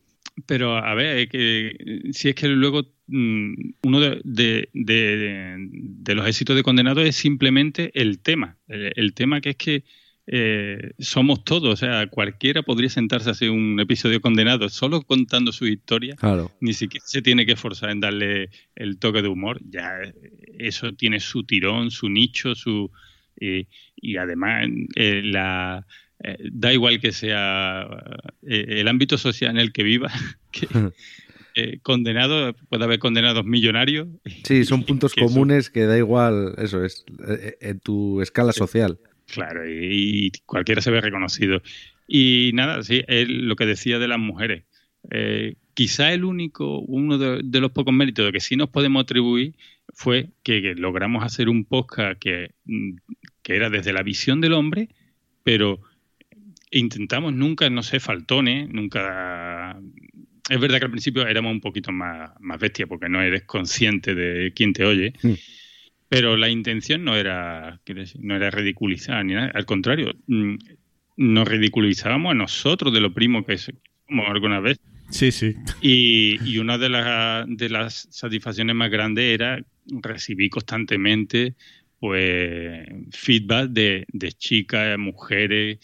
pero a ver, que, si es que luego mmm, uno de, de, de, de, los éxitos de Condenado es simplemente el tema. El, el tema que es que eh, somos todos, o sea, cualquiera podría sentarse a hacer un episodio condenado solo contando su historia, claro. ni siquiera se tiene que esforzar en darle el toque de humor, ya eso tiene su tirón, su nicho, su, y, y además eh, la, eh, da igual que sea eh, el ámbito social en el que viva, que, eh, condenado, puede haber condenados millonarios. Sí, son puntos que comunes que da igual, eso es, en tu escala social. Claro, y, y cualquiera se ve reconocido. Y nada, sí, es lo que decía de las mujeres. Eh, quizá el único, uno de, de, los pocos méritos de que sí nos podemos atribuir fue que, que logramos hacer un podcast que, que, era desde la visión del hombre, pero intentamos nunca, no sé, faltones, nunca... Es verdad que al principio éramos un poquito más, más bestia porque no eres consciente de quién te oye, mm. pero la intención no era, no era ridiculizar ni nada, al contrario, nos ridiculizábamos a nosotros de lo primo que somos alguna vez. Sí, sí. Y, y una de, la, de, las satisfacciones más grandes era recibir constantemente pues feedback de, de chicas, mujeres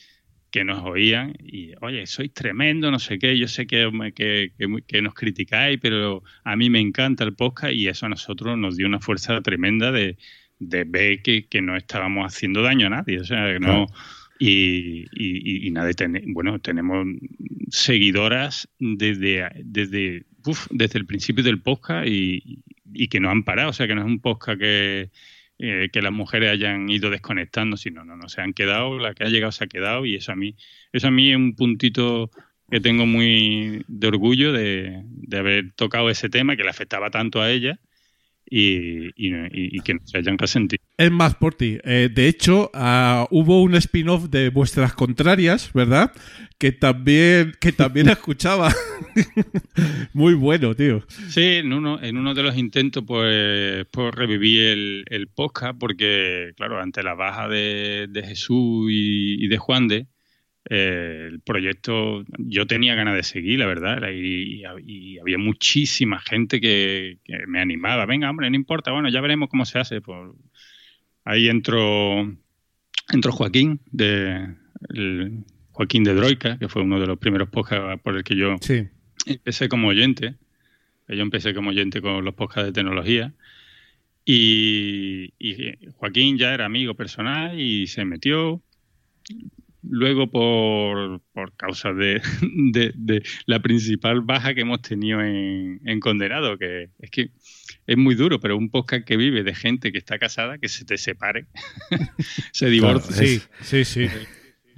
que nos oían y, oye, sois tremendo, no sé qué, yo sé que, que, que, que, nos criticáis, pero a mí me encanta el podcast y eso a nosotros nos dio una fuerza tremenda de, de ver que, que no estábamos haciendo daño a nadie, o sea, que no... Y, y, y, nada, ten, bueno, tenemos seguidoras desde, desde, uf, desde el principio del podcast y, y, que no han parado, o sea, que no es un podcast que, eh, que las mujeres hayan ido desconectando, sino no, no, se han quedado, la que ha llegado se ha quedado y eso a mí, eso a mí es un puntito que tengo muy de orgullo de, de haber tocado ese tema que le afectaba tanto a ella y, y, y, que no se hayan resentido. Es más, por ti. Eh, de hecho, uh, hubo un spin-off de vuestras contrarias, ¿verdad? Que también, que también escuchaba. Muy bueno, tío. Sí, en uno, en uno de los intentos, pues, pues reviví el, el podcast, porque, claro, ante la baja de, de Jesús y, y de Juan de, eh, el proyecto yo tenía ganas de seguir, la verdad, y, y había muchísima gente que, que, me animaba. Venga, hombre, no importa, bueno, ya veremos cómo se hace. Por... Ahí entró, entró Joaquín, de, el, Joaquín de Droica, que fue uno de los primeros podcasts por el que yo sí. empecé como oyente. Yo empecé como oyente con los podcasts de tecnología. Y, y Joaquín ya era amigo personal y se metió luego por, por causa de, de, la principal baja que hemos tenido en, en, Condenado, que es que es muy duro, pero un podcast que vive de gente que está casada, que se te separe, se divorcia. sí, sí, sí.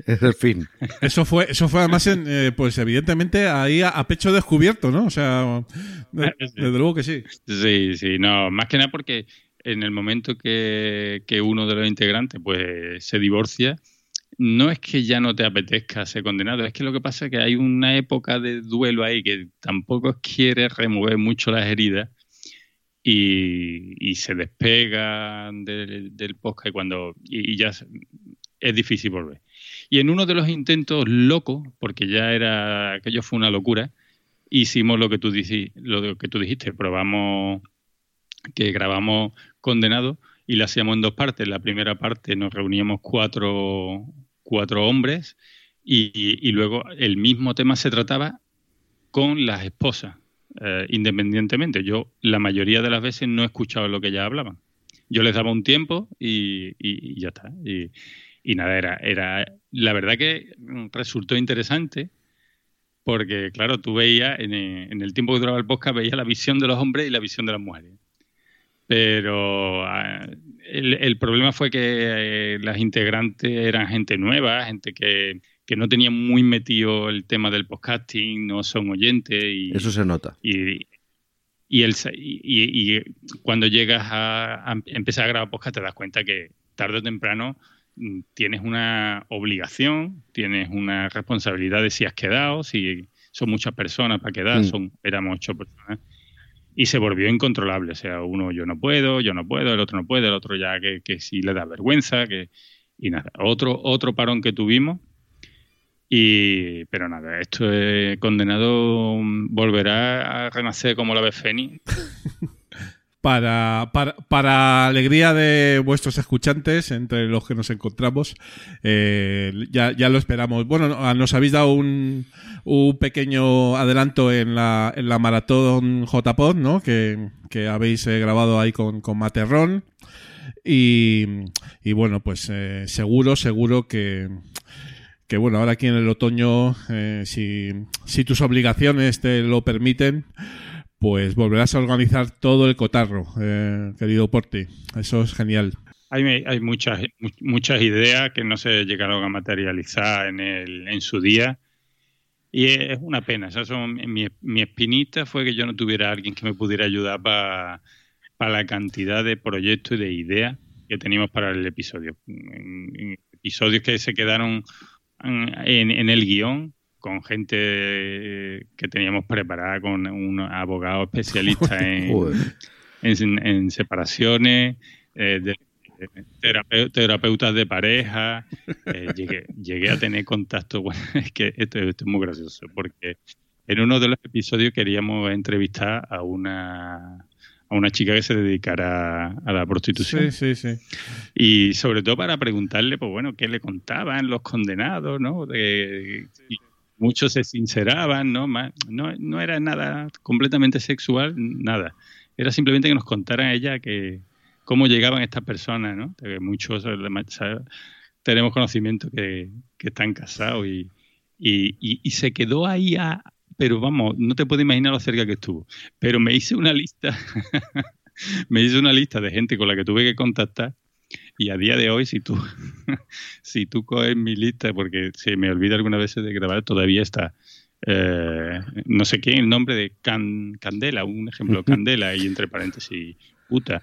Es el fin. Eso fue, eso fue además, en, eh, pues evidentemente ahí a, pecho descubierto, ¿no? O sea, desde luego que sí. Sí, sí, no, más que nada porque en el momento que, que uno de los integrantes pues se divorcia, no es que ya no te apetezca ser condenado, es que lo que pasa es que hay una época de duelo ahí que tampoco quiere remover mucho las heridas y, se despega del, del, podcast y cuando y, ya es difícil volver. Y en uno de los intentos locos, porque ya era aquello fue una locura, hicimos lo que tú lo que tú dijiste, probamos que grabamos condenado y lo hacíamos en dos partes. La primera parte nos reuníamos cuatro cuatro hombres y, luego el mismo tema se trataba con las esposas, eh, independientemente. Yo la mayoría de las veces no he escuchado lo que ellas hablaban. Yo les daba un tiempo y, ya está. Y, nada, era, era la verdad que resultó interesante porque, claro, tú veías, en el, tiempo que duraba el podcast, veías la visión de los hombres y la visión de las mujeres. Pero ah, el, problema fue que eh, las integrantes eran gente nueva, gente que, no tenía muy metido el tema del podcasting, no son oyentes. Y, Eso se nota. Y, y, el, y, cuando llegas a, empezar a grabar podcast te das cuenta que tarde o temprano mm, tienes una obligación, tienes una responsabilidad de si has quedado, si son muchas personas para quedar, mm. son, éramos ocho personas y se volvió incontrolable. O sea, uno yo no puedo, yo no puedo, el otro no puede, el otro ya que, que sí le da vergüenza, que y nada. Otro, otro parón que tuvimos. Y, pero nada, esto es condenado volverá a renacer como la Feni. para, para, para, alegría de vuestros escuchantes, entre los que nos encontramos, eh, ya, ya, lo esperamos. Bueno, nos habéis dado un, un pequeño adelanto en la, en la maratón JPod, ¿no? Que, que habéis eh, grabado ahí con, con Materrón. Y, y bueno, pues eh, seguro, seguro que, que bueno, ahora aquí en el otoño, si, si tus obligaciones te lo permiten, pues volverás a organizar todo el cotarro, eh, querido Porti. Eso es genial. Hay, muchas, muchas ideas que no se llegaron a materializar en, el, en su día. Y es una pena. mi, mi, espinita fue que yo no tuviera alguien que me pudiera ayudar para la cantidad de proyectos y de ideas que teníamos para el episodio. episodios que se quedaron en el guion con gente que teníamos preparada, con un abogado especialista en, separaciones, eh, terapeutas de pareja. Eh, llegué, a tener contacto. Bueno, es que esto, es muy gracioso, porque en uno de los episodios queríamos entrevistar a una a una chica que se dedicara a la prostitución. Sí, sí, sí. Y sobre todo para preguntarle, pues bueno, qué le contaban los condenados, ¿no? De, muchos se sinceraban, ¿no? ¿no? No era nada completamente sexual, nada. Era simplemente que nos contaran ella que cómo llegaban estas personas, ¿no? muchos tenemos conocimiento que, están casados y, y, se quedó ahí a, pero vamos, no te puedes imaginar lo cerca que estuvo. Pero me hice una lista, me hice una lista de gente con la que tuve que contactar y a día de hoy, si tú, si tú coges mi lista, porque se me olvida alguna vez de grabar, todavía está, eh, no sé qué, el nombre de Candela, un ejemplo, Candela, y entre paréntesis, puta.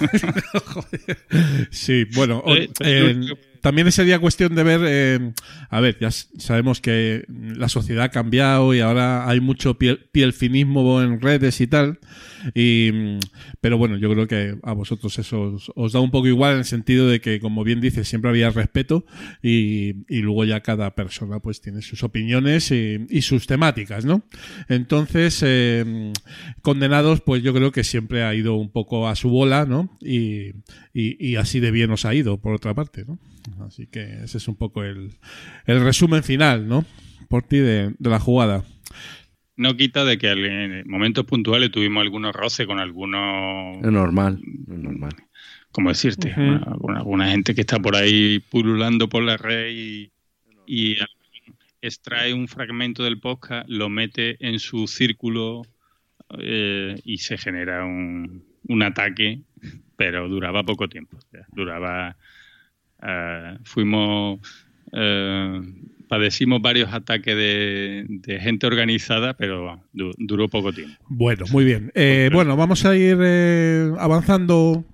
sí, bueno, eh, también sería cuestión de ver, eh, a ver, ya sabemos que la sociedad ha cambiado y ahora hay mucho piel, finismo en redes y tal, y, pero bueno, yo creo que a vosotros eso os, da un poco igual en el sentido de que, como bien dices, siempre había respeto y, y luego ya cada persona pues tiene sus opiniones y, sus temáticas, ¿no? Entonces, eh, condenados, pues yo creo que siempre ha ido un poco a su bola, ¿no? Y, y así de bien os ha ido, por otra parte, ¿no? Así que ese es un poco el, resumen final, ¿no? Por ti de, la jugada. No quita de que en momentos puntuales tuvimos algunos roces con algunos... Es normal, es normal. ¿Cómo decirte? alguna, gente que está por ahí pululando por la red y, y extrae un fragmento del podcast, lo mete en su círculo eh, y se genera un, un, ataque, pero duraba poco tiempo. Duraba. Uh, fuimos. Uh, padecimos varios ataques de, de gente organizada, pero du duró poco tiempo. Bueno, muy bien. Eh, bueno, vamos a ir eh, avanzando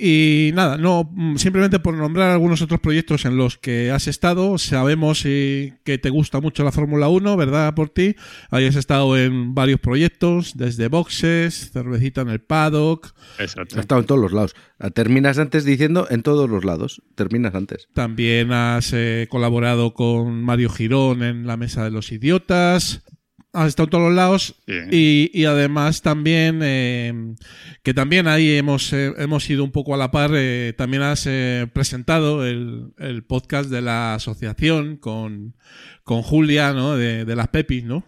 y nada, no simplemente por nombrar algunos otros proyectos en los que has estado, sabemos eh, que te gusta mucho la Fórmula 1, ¿verdad? Por ti, hayas estado en varios proyectos, desde boxes, cervecita en el paddock. Exacto. Has estado en todos los lados. Terminas antes diciendo en todos los lados. Terminas antes. También has eh, colaborado con Mario Girón en La Mesa de los Idiotas has estado en todos los lados y, y, además también eh, que también ahí hemos, eh, hemos ido un poco a la par eh, también has presentado el, el, podcast de la asociación con, con Julia ¿no? de, de las Pepis ¿no?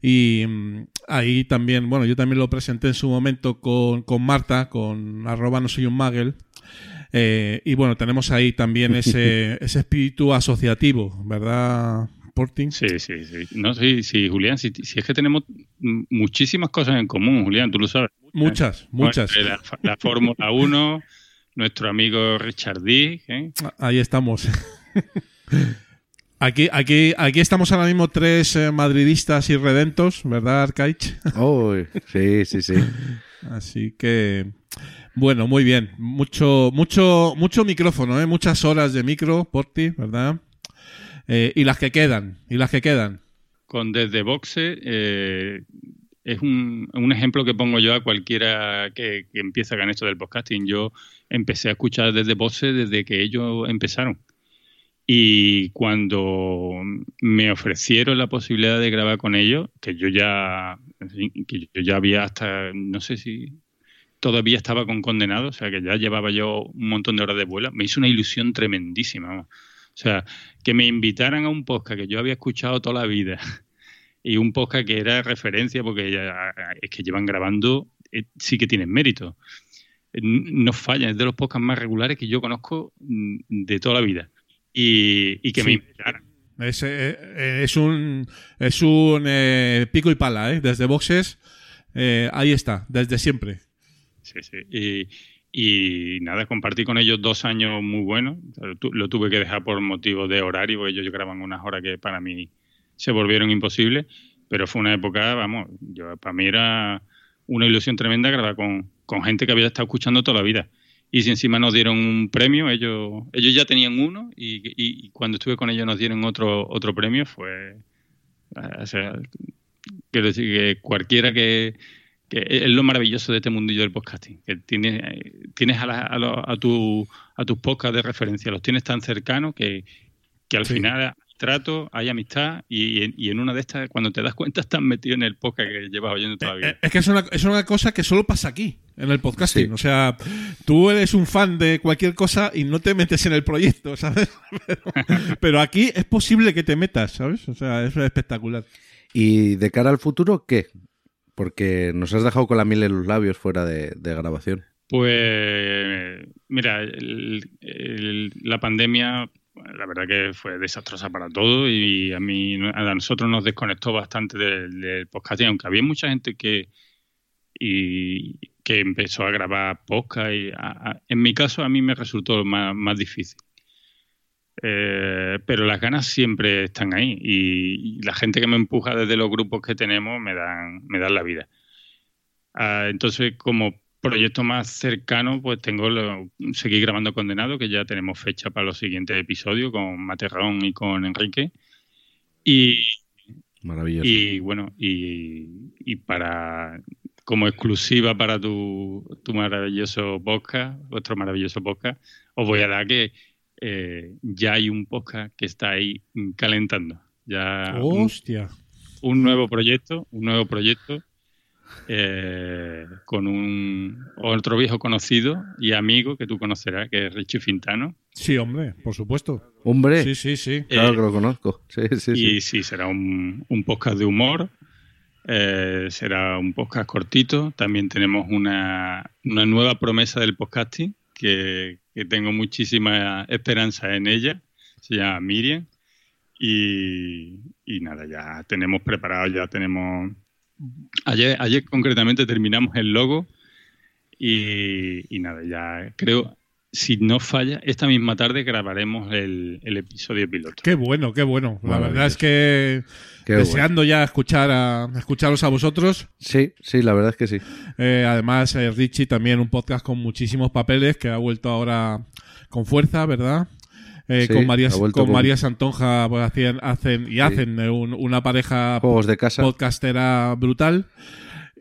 y mm, ahí también bueno yo también lo presenté en su momento con, con Marta con arroba no soy un magel y bueno tenemos ahí también ese, ese espíritu asociativo ¿verdad? Sporting. Sí, sí, sí. No, sí, sí, Julián, si, si, es que tenemos muchísimas cosas en común, Julián, tú lo sabes. Muchas, muchas. La, la Fórmula 1, nuestro amigo Richard D. ¿eh? Ahí estamos. Aquí, aquí, aquí estamos ahora mismo tres eh, madridistas irredentos, ¿verdad, Arcaich? Oh, sí, sí, sí. Así que, bueno, muy bien. Mucho, mucho, mucho micrófono, ¿eh? Muchas horas de micro por ti, ¿verdad? Eh, y las que quedan, y las que quedan. Con Desde Boxe eh, es un, un, ejemplo que pongo yo a cualquiera que, que empieza con esto del podcasting. Yo empecé a escuchar Desde Boxe desde que ellos empezaron. Y cuando me ofrecieron la posibilidad de grabar con ellos, que yo ya, que yo ya había hasta, no sé si todavía estaba con condenado, o sea que ya llevaba yo un montón de horas de vuelo, me hizo una ilusión tremendísima. O sea, que me invitaran a un podcast que yo había escuchado toda la vida y un podcast que era referencia porque ya, es que llevan grabando, eh, sí que tienen mérito. No fallan, es de los podcasts más regulares que yo conozco de toda la vida. Y, y que Sí. me invitaran. Es, eh, es un, es un eh, pico y pala, ¿eh? Desde boxes, eh, ahí está, desde siempre. Sí, sí. Y, y nada, compartí con ellos dos años muy buenos. Lo tuve que dejar por motivo de horario, porque ellos graban unas horas que para mí se volvieron imposibles. Pero fue una época, vamos, yo, para mí era una ilusión tremenda grabar con, con gente que había estado escuchando toda la vida. Y si encima nos dieron un premio, ellos, ellos ya tenían uno y, y, y cuando estuve con ellos nos dieron otro, otro premio, fue... O sea, quiero decir que cualquiera que, que es lo maravilloso de este mundillo del podcasting, que tienes, tienes a, la, a, lo, a, tu, a tus podcasts de referencia, los tienes tan cercanos que, que al Sí. final hay trato, hay amistad y, en- y en una de estas, cuando te das cuenta, estás metido en el podcast que llevas oyendo toda la vida. Eh, Es que es una, es una cosa que solo pasa aquí, en el podcasting. Sí. O sea, tú eres un fan de cualquier cosa y no te metes en el proyecto, ¿sabes? Pero, pero aquí es posible que te metas, ¿sabes? O sea, es espectacular. Y de cara al futuro, ¿qué? Porque nos has dejado con la miel en los labios fuera de, grabación. Pues mira, la pandemia la verdad que fue desastrosa para todos y a mí a nosotros nos desconectó bastante del, del aunque había mucha gente que y que empezó a grabar podcast y a- en mi caso a mí me resultó más, más difícil. Eh, pero las ganas siempre están ahí y, y la gente que me empuja desde los grupos que tenemos me dan, me dan la vida. Ah, entonces, como proyecto más cercano, pues tengo lo, seguir grabando Condenado, que ya tenemos fecha para los siguientes episodios con Materrón y con Enrique. Y, Maravilloso. y bueno, y, y para como exclusiva para tu, tu maravilloso podcast, vuestro maravilloso podcast, os voy a dar que eh, ya hay un podcast que está ahí mm, calentando. Ya un, Hostia. un nuevo proyecto, un nuevo proyecto eh, con un otro viejo conocido y amigo que tú conocerás, que es Richie Fintano. Sí, hombre, por supuesto. Hombre, Sí, sí, sí. claro Eh, que lo conozco. Sí, sí, sí. Y sí, será un, un podcast de humor, eh, será un podcast cortito. También tenemos una, una nueva promesa del podcasting, que, tengo muchísima esperanza en ella. Se llama Miriam. Y, nada, ya tenemos preparado, ya tenemos... Ayer, ayer concretamente terminamos el logo y nada, ya creo, si no falla, esta misma tarde grabaremos el, el episodio piloto. Qué bueno, qué bueno. La verdad es que Qué deseando ya escuchar a escucharos a vosotros. Sí, sí, la verdad es que sí. Eh, además, eh, Richie también un podcast con muchísimos papeles que ha vuelto ahora con fuerza, ¿verdad? Eh, Sí, con María, con- María Santonja pues, hacían, hacen y hacen eh, un- una pareja Juegos de casa. podcastera brutal.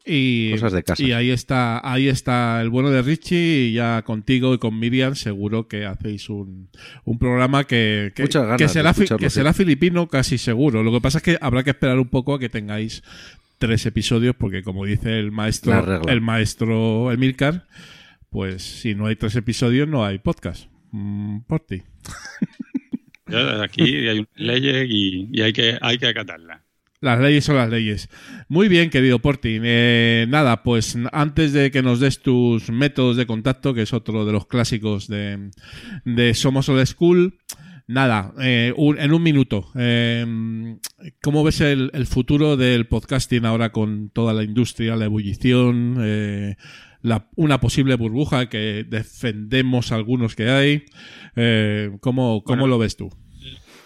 Y, Cosas de casa. y ahí está, ahí está el bueno de Richie y ya contigo y con Miriam seguro que hacéis un, un programa que, que, será, que sí. será filipino casi seguro. Lo que pasa es que habrá que esperar un poco a que tengáis tres episodios porque como dice el maestro, el maestro Emilcar, pues si no hay tres episodios no hay podcast. Mm, por ti. Aquí hay unas leyes y, y hay, que, hay que acatarlas. Las leyes son las leyes. Muy bien, querido Porti. Eh, nada, pues antes de que nos des tus métodos de contacto, que es otro de los clásicos de, de Somos Old School, nada, eh, un- en un minuto, eh, ¿cómo ves el, el futuro del podcasting ahora con toda la industria, la ebullición, eh, la- una posible burbuja que defendemos algunos que hay? Eh, ¿Cómo cómo Bueno, lo ves tú?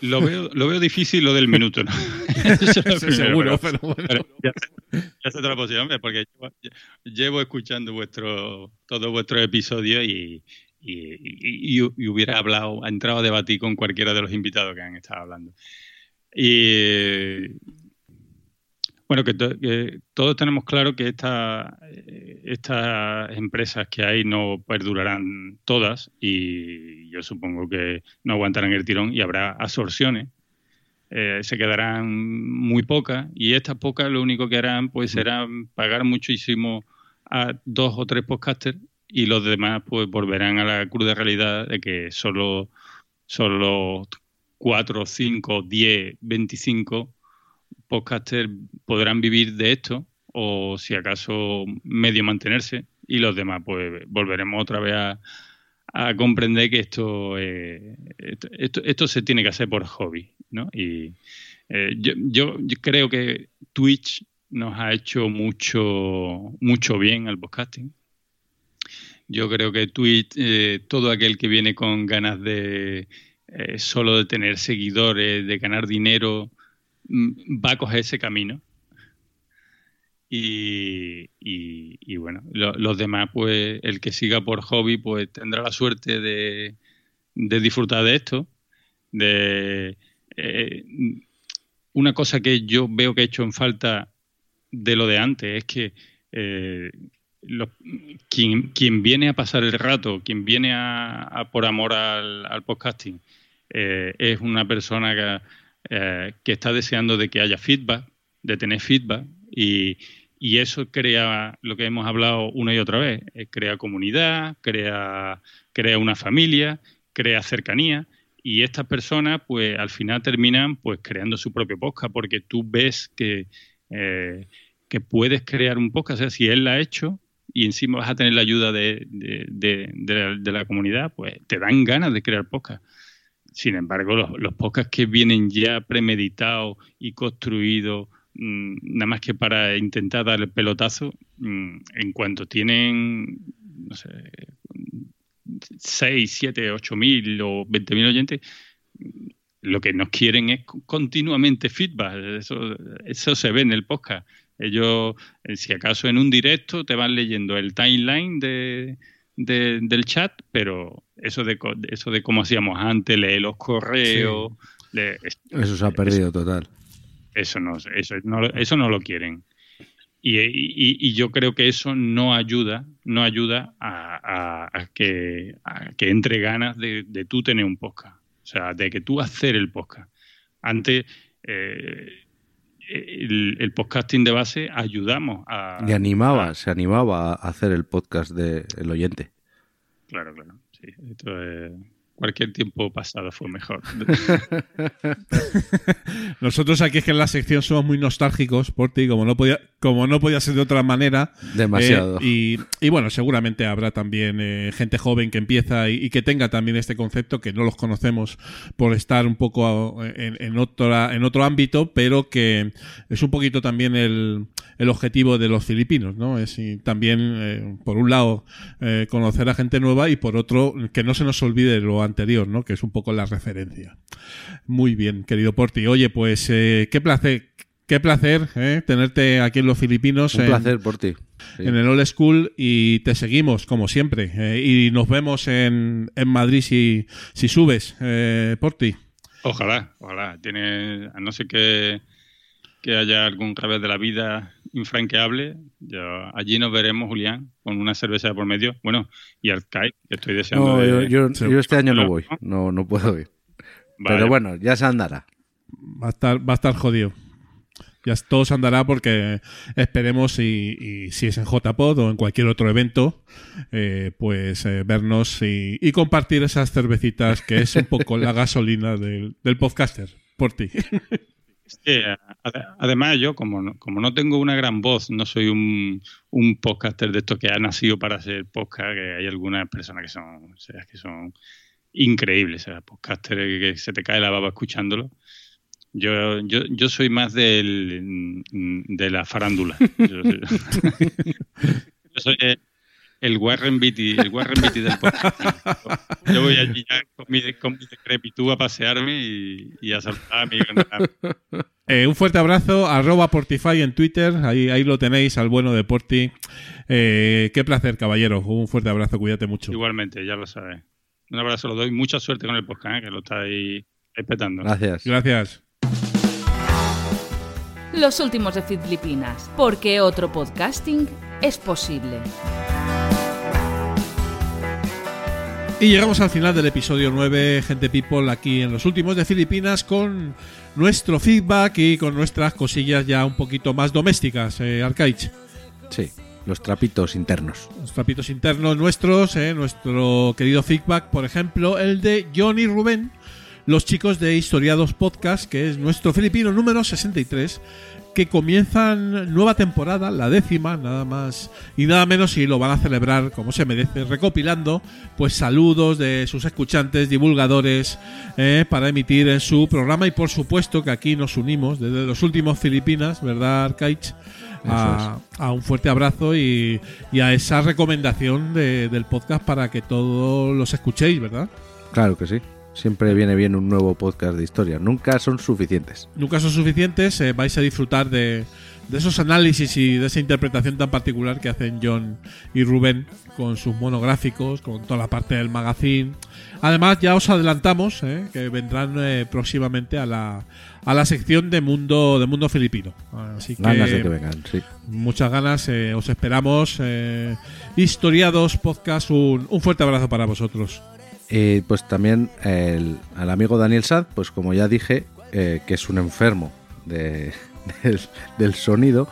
Lo veo, lo veo difícil lo del minuto, ¿no? Eso es Sí, seguro, pero- pero bueno. ya, ya la posición, hombre, porque llevo, llevo escuchando vuestro, todos vuestros episodios y, y, y- y- hubiera hablado, ha entrado a debatir con cualquiera de los invitados que han estado hablando. Y bueno, que, to- que todos tenemos claro que esta, eh, estas empresas que hay no perdurarán todas y yo supongo que no aguantarán el tirón y habrá absorciones. Eh, se quedarán muy pocas y estas pocas lo único que harán pues será pagar muchísimo a dos o tres podcasters y los demás pues volverán a la cruda realidad de que solo, solo 4, 5, 10, 25 podcasters podrán vivir de esto o si acaso medio mantenerse y los demás pues volveremos otra vez a, comprender que esto, eh, esto, esto, esto se tiene que hacer por hobby, ¿no? Y eh, yo, yo, creo que Twitch nos ha hecho mucho, mucho bien al podcasting. Yo creo que Twitch, eh, todo aquel que viene con ganas de solo de tener seguidores, de ganar dinero, va a coger ese camino. Y, y- y bueno, lo- los demás, pues el que siga por hobby, pues tendrá la suerte de, de disfrutar de esto. De eh, una cosa que yo veo que he hecho en falta de lo de antes es que eh, lo- quien, quien viene a pasar el rato, quien viene a, por amor al, al podcasting, eh, es una persona que, eh, que está deseando de que haya feedback, de tener feedback, y, eso crea lo que hemos hablado una y otra vez, eh, crea comunidad, crea, crea una familia, crea cercanía, y estas personas pues al final terminan pues creando su propio podcast, porque tú ves que, eh, que puedes crear un podcast, o sea, si él la ha hecho, y encima vas a tener la ayuda de, de- de la comunidad, pues te dan ganas de crear podcast. Sin embargo, los, los podcasts que vienen ya premeditados y construidos, mm, nada más que para intentar dar el pelotazo, mm, en cuanto tienen, no sé, 6, 7, 8 mil o 20 mil oyentes, lo que nos quieren es continuamente feedback. Eso, eso se ve en el podcast. Ellos, eh, si acaso en un directo, te van leyendo el timeline de, de- del chat, pero eso de, eso de cómo hacíamos antes, leer los correos, leer- es- Eso se ha perdido total. eso no, eso no, eso no lo quieren. Y, y- y yo creo que eso no ayuda, no ayuda a, a- a que, a que entre ganas de, de tú tener un podcast. O sea, de que tú hacer el podcast. Antes, eh, el, el podcasting de base ayudamos a... Y animaba, a- se animaba a hacer el podcast del oyente. Claro, claro. Sí, esto es- cualquier tiempo pasado fue mejor. Nosotros aquí es que en la sección somos muy nostálgicos por ti, como no podía, como no podía ser de otra manera. Demasiado. Eh, y, y bueno, seguramente habrá también eh, gente joven que empieza y, y que tenga también este concepto, que no los conocemos por estar un poco en, en, otra, en otro ámbito, pero que es un poquito también el, el objetivo de los filipinos, ¿no? Es y también, eh, por un lado, eh, conocer a gente nueva y por otro, que no se nos olvide lo anterior, ¿no? Que es un poco la referencia. Muy bien, querido Porti. Oye, pues eh, qué placer, qué placer ¿eh? tenerte aquí en los Filipinos. Un en, placer por ti. Sí. En el Old School y te seguimos, como siempre. eh, y nos vemos en, en Madrid si, si subes, eh, Porti. Ojalá, ojalá. Tiene, a no ser que, que haya algún revés de la vida infranqueable, yo, allí nos veremos, Julián, con una cerveza de por medio. Bueno, y al CAI, que estoy deseando. No, de- yo, yo- yo este año no ¿No? voy. No, no puedo ir. Vale. Pero bueno, ya se andará. Va a estar, va a estar jodido. Ya todo se andará porque esperemos y, y si es en JPod o en cualquier otro evento, eh, pues eh, vernos y, y compartir esas cervecitas que es un poco la gasolina del, del podcaster. Por ti. Sí, ade- además yo, como no, como no tengo una gran voz, no soy un, un podcaster de estos que ha nacido para ser podcast, que hay algunas personas que son, o sea, que son increíbles, o sea, podcaster que, que se te cae la baba escuchándolo. Yo, yo, yo soy más del, de la farándula. Yo, soy- yo soy el- Warren Beatty, el Warren Beatty del podcast. Yo voy allí ya con mi, con mi decrepitud a pasearme y, y a saltar a mi Eh, un fuerte abrazo, arroba Portify en Twitter, ahí, ahí lo tenéis al bueno de Porti. Eh, qué placer, caballero. Un fuerte abrazo, cuídate mucho. Igualmente, ya lo sabes. Un abrazo, lo doy. Mucha suerte con el podcast, ¿eh? que lo estáis respetando. Gracias. Gracias. Los últimos de Filipinas, porque otro podcasting es posible. Y llegamos al final del episodio 9, gente people, aquí en los últimos de Filipinas, con nuestro feedback y con nuestras cosillas ya un poquito más domésticas, eh, Arcaich. Sí, los trapitos internos. Los trapitos internos nuestros, eh, nuestro querido feedback, por ejemplo, el de Johnny Rubén, los chicos de Historiados Podcast, que es nuestro filipino número 63, que comienzan nueva temporada, la décima, nada más y nada menos, y lo van a celebrar como se merece, recopilando pues saludos de sus escuchantes, divulgadores, eh, para emitir en su programa, y por supuesto que aquí nos unimos desde los últimos Filipinas, ¿verdad, Arcaich? A, a un fuerte abrazo y, y a esa recomendación de- del podcast para que todos los escuchéis, ¿verdad? Claro que sí. Siempre viene bien un nuevo podcast de historia. Nunca son suficientes. Nunca son suficientes, eh, vais a disfrutar de, de esos análisis y de esa interpretación tan particular que hacen John y Rubén con sus monográficos, con toda la parte del magazine. Además, ya os adelantamos eh, que vendrán eh, próximamente a la, a la sección de mundo, de mundo filipino. Así que, Ganas de que vengan, sí. muchas ganas, eh, os esperamos. eh, Historiados Podcast, un, un fuerte abrazo para vosotros. Y pues también el, al amigo Daniel Sad, pues como ya dije, eh, que es un enfermo de- del, sonido,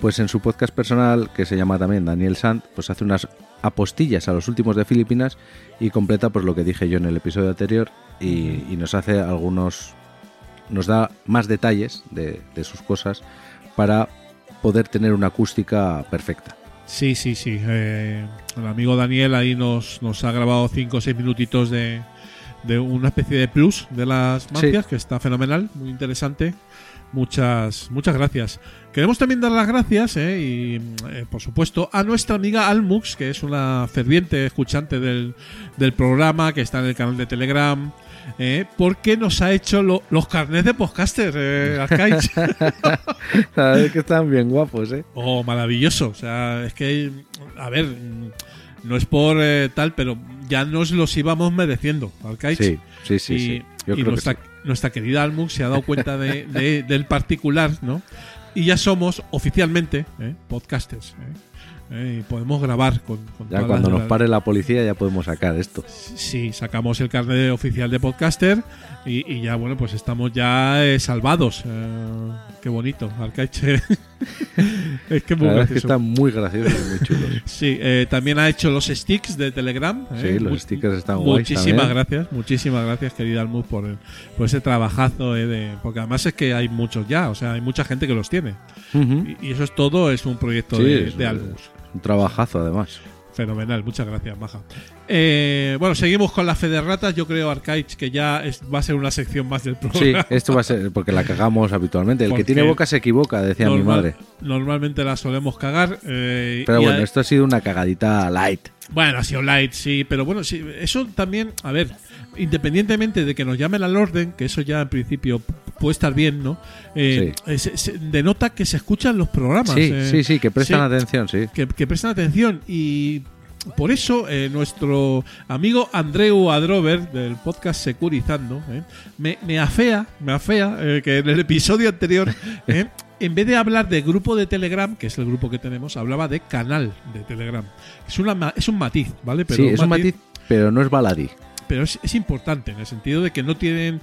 pues en su podcast personal, que se llama también Daniel Sand, pues hace unas apostillas a los últimos de Filipinas y completa pues lo que dije yo en el episodio anterior y, nos hace algunos, nos da más detalles de, de sus cosas para poder tener una acústica perfecta. Sí, sí, sí. eh, el amigo Daniel ahí nos, nos ha grabado 5 o 6 minutitos de, de una especie de plus de las mancias, que está fenomenal, muy interesante. Muchas, muchas gracias. Queremos también dar las gracias, eh, y eh, por supuesto, a nuestra amiga Almux, que es una ferviente escuchante del, del programa, que está en el canal de Telegram, eh, porque nos ha hecho lo- los carnets de podcaster, eh, Arcaich. La verdad es que están bien guapos, ¿eh? Oh, maravilloso. O sea, es que, a ver, no es por eh, tal, pero ya nos los íbamos mereciendo, Arcaich. Sí, sí, sí. y sí. Yo y creo que nuestra, sí. nuestra querida Almux se ha dado cuenta de, de- del particular, ¿no? Y ya somos oficialmente eh, podcasters. ¿eh? Eh, y podemos grabar con, con Ya cuando las- nos pare la policía ya podemos sacar esto. Sí, sacamos el carnet oficial de podcaster y, y ya, bueno, pues estamos ya eh, salvados. Eh, qué bonito, Arcaich. Es que muy La es que gracioso. están muy graciosos y muy chulos. Sí, eh, también ha hecho los sticks de Telegram. Sí, eh, los stickers están guays Muchísimas también. gracias, muchísimas gracias, querida Almus, por, el- por ese trabajazo. eh, de, porque además es que hay muchos ya, o sea, hay mucha gente que los tiene. Y, y eso es todo, es un proyecto Sí, de, de Almus. Un trabajazo, además. Fenomenal, muchas gracias, Maja. Eh, bueno, seguimos con la fe de ratas. Yo creo, Arcaich, que ya es- va a ser una sección más del Sí, programa. esto va a ser porque la cagamos habitualmente. El Porque que tiene boca se equivoca, decía mi madre. Normalmente la solemos cagar. eh, Pero bueno, a- esto ha sido una cagadita light. Bueno, ha sido light, sí, pero bueno, sí, eso también, a ver, independientemente de que nos llamen al orden, que eso ya en principio puede estar bien, ¿no? Eh, eh, se- se- denota que se escuchan los programas. Sí, eh, sí, sí, que prestan sí, atención, sí. que, que prestan atención y por eso eh, nuestro amigo Andreu Adrover del podcast Securizando eh, me, me afea, me afea eh, que en el episodio anterior, en vez de hablar de grupo de Telegram, que es el grupo que tenemos, hablaba de canal de Telegram. Es, una, es un matiz, ¿vale? sí, es un matiz, pero no es baladí. Pero es, es importante en el sentido de que no tienen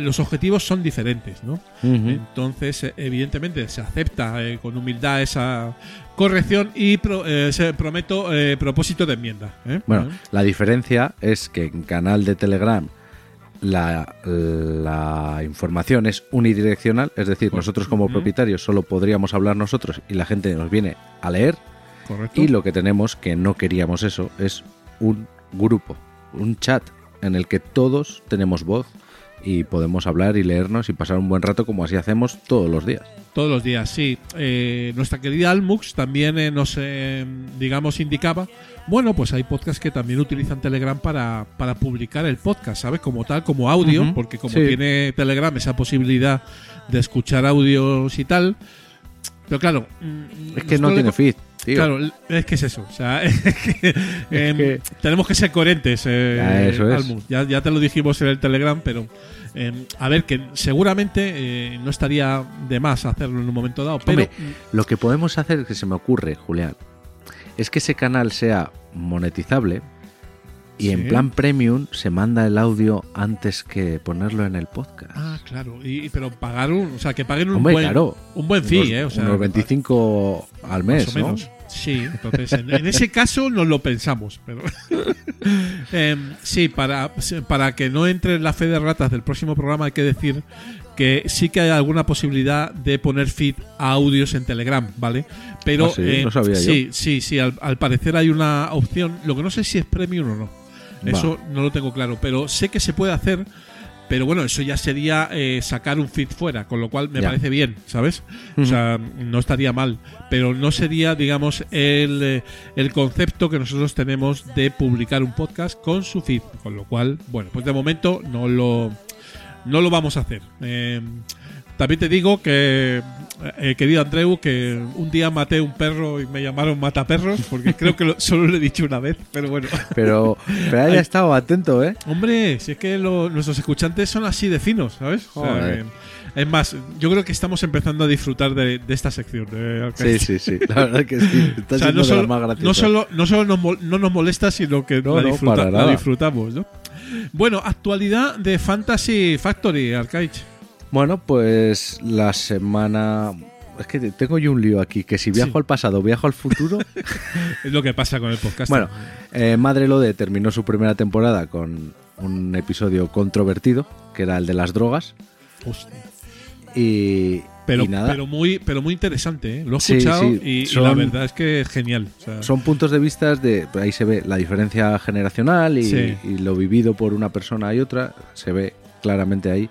los objetivos son diferentes, ¿no? Entonces, eh, evidentemente, se acepta eh, con humildad esa corrección y pro- eh, se prometo eh, propósito de enmienda. ¿eh? Bueno, la diferencia es que en canal de Telegram la, la información es unidireccional, es decir, nosotros como propietarios solo podríamos hablar nosotros y la gente nos viene a leer correcto. y lo que tenemos, que no queríamos eso, es un grupo, un chat en el que todos tenemos voz y podemos hablar y leernos y pasar un buen rato como así hacemos todos los días. Todos los días, sí. Eh, nuestra querida Almux también eh, nos, eh, digamos, indicaba, bueno, pues hay podcasts que también utilizan Telegram para, para publicar el podcast, ¿sabes? Como tal, como audio, porque como sí. tiene Telegram esa posibilidad de escuchar audios y tal. Pero claro, mm, Es que no tiene feed, tío. Claro, es que es eso. O sea, es que, em, que- tenemos que ser coherentes. eh, Ya, eso es. Almus. Ya, ya te lo dijimos en el Telegram, pero em, a ver, que seguramente eh, no estaría de más hacerlo en un momento dado. Pero Hombre, lo que podemos hacer, que se me ocurre, Julián, es que ese canal sea monetizable y Sí. en plan premium se manda el audio antes que ponerlo en el podcast. Ah, claro. Y, pero pagar un. O sea, que paguen un Hombre, buen. claro. Un buen fee, unos, ¿eh? O sea, unos 25 al mes, más o ¿no? menos. Sí, entonces en, en ese caso nos lo pensamos. Pero Em, sí, para, para que no entre en la fe de ratas del próximo programa hay que decir que sí que hay alguna posibilidad de poner feed a audios en Telegram, ¿vale? Pero Ah, sí, no sabía yo. sí, sí, sí, al, al parecer hay una opción. Lo que no sé si es premium o no. Eso no lo tengo claro, pero sé que se puede hacer. Pero bueno, eso ya sería eh, sacar un feed fuera, con lo cual me Ya. parece bien, ¿sabes? O sea, no estaría mal, pero no sería, digamos, el, eh, el concepto que nosotros tenemos de publicar un podcast con su feed, con lo cual, bueno, pues de momento no lo, no lo vamos a hacer. Eh, también te digo que, eh, querido Andreu, que un día maté un perro y me llamaron mataperros, porque creo que lo- solo lo he dicho una vez, pero bueno. Pero, pero haya estado atento, ¿eh? Hombre, si es que lo- nuestros escuchantes son así de finos, ¿sabes? O sea, que- es más, yo creo que estamos empezando a disfrutar de, de esta sección. eh, Sí, sí, sí. La verdad que sí. Está O sea, no de solo, las más no solo, no solo nos, mol- no nos molesta, sino que No, la, disfruta- la disfrutamos, ¿no? Bueno, actualidad de Fantasy Factory, Arcaich. Bueno, pues la semana. Es que tengo yo un lío aquí, que si viajo Sí. al pasado, viajo al futuro. Es lo que pasa con el podcast. bueno, eh, Madre Lode terminó su primera temporada con un episodio controvertido, que era el de las drogas. Hostia. Y, pero, pero muy, pero muy interesante, ¿eh? Lo he escuchado sí, y, y son- la verdad es que es genial. O sea, son puntos de vista de. Ahí se ve la diferencia generacional y, Sí. y lo vivido por una persona y otra, se ve claramente ahí.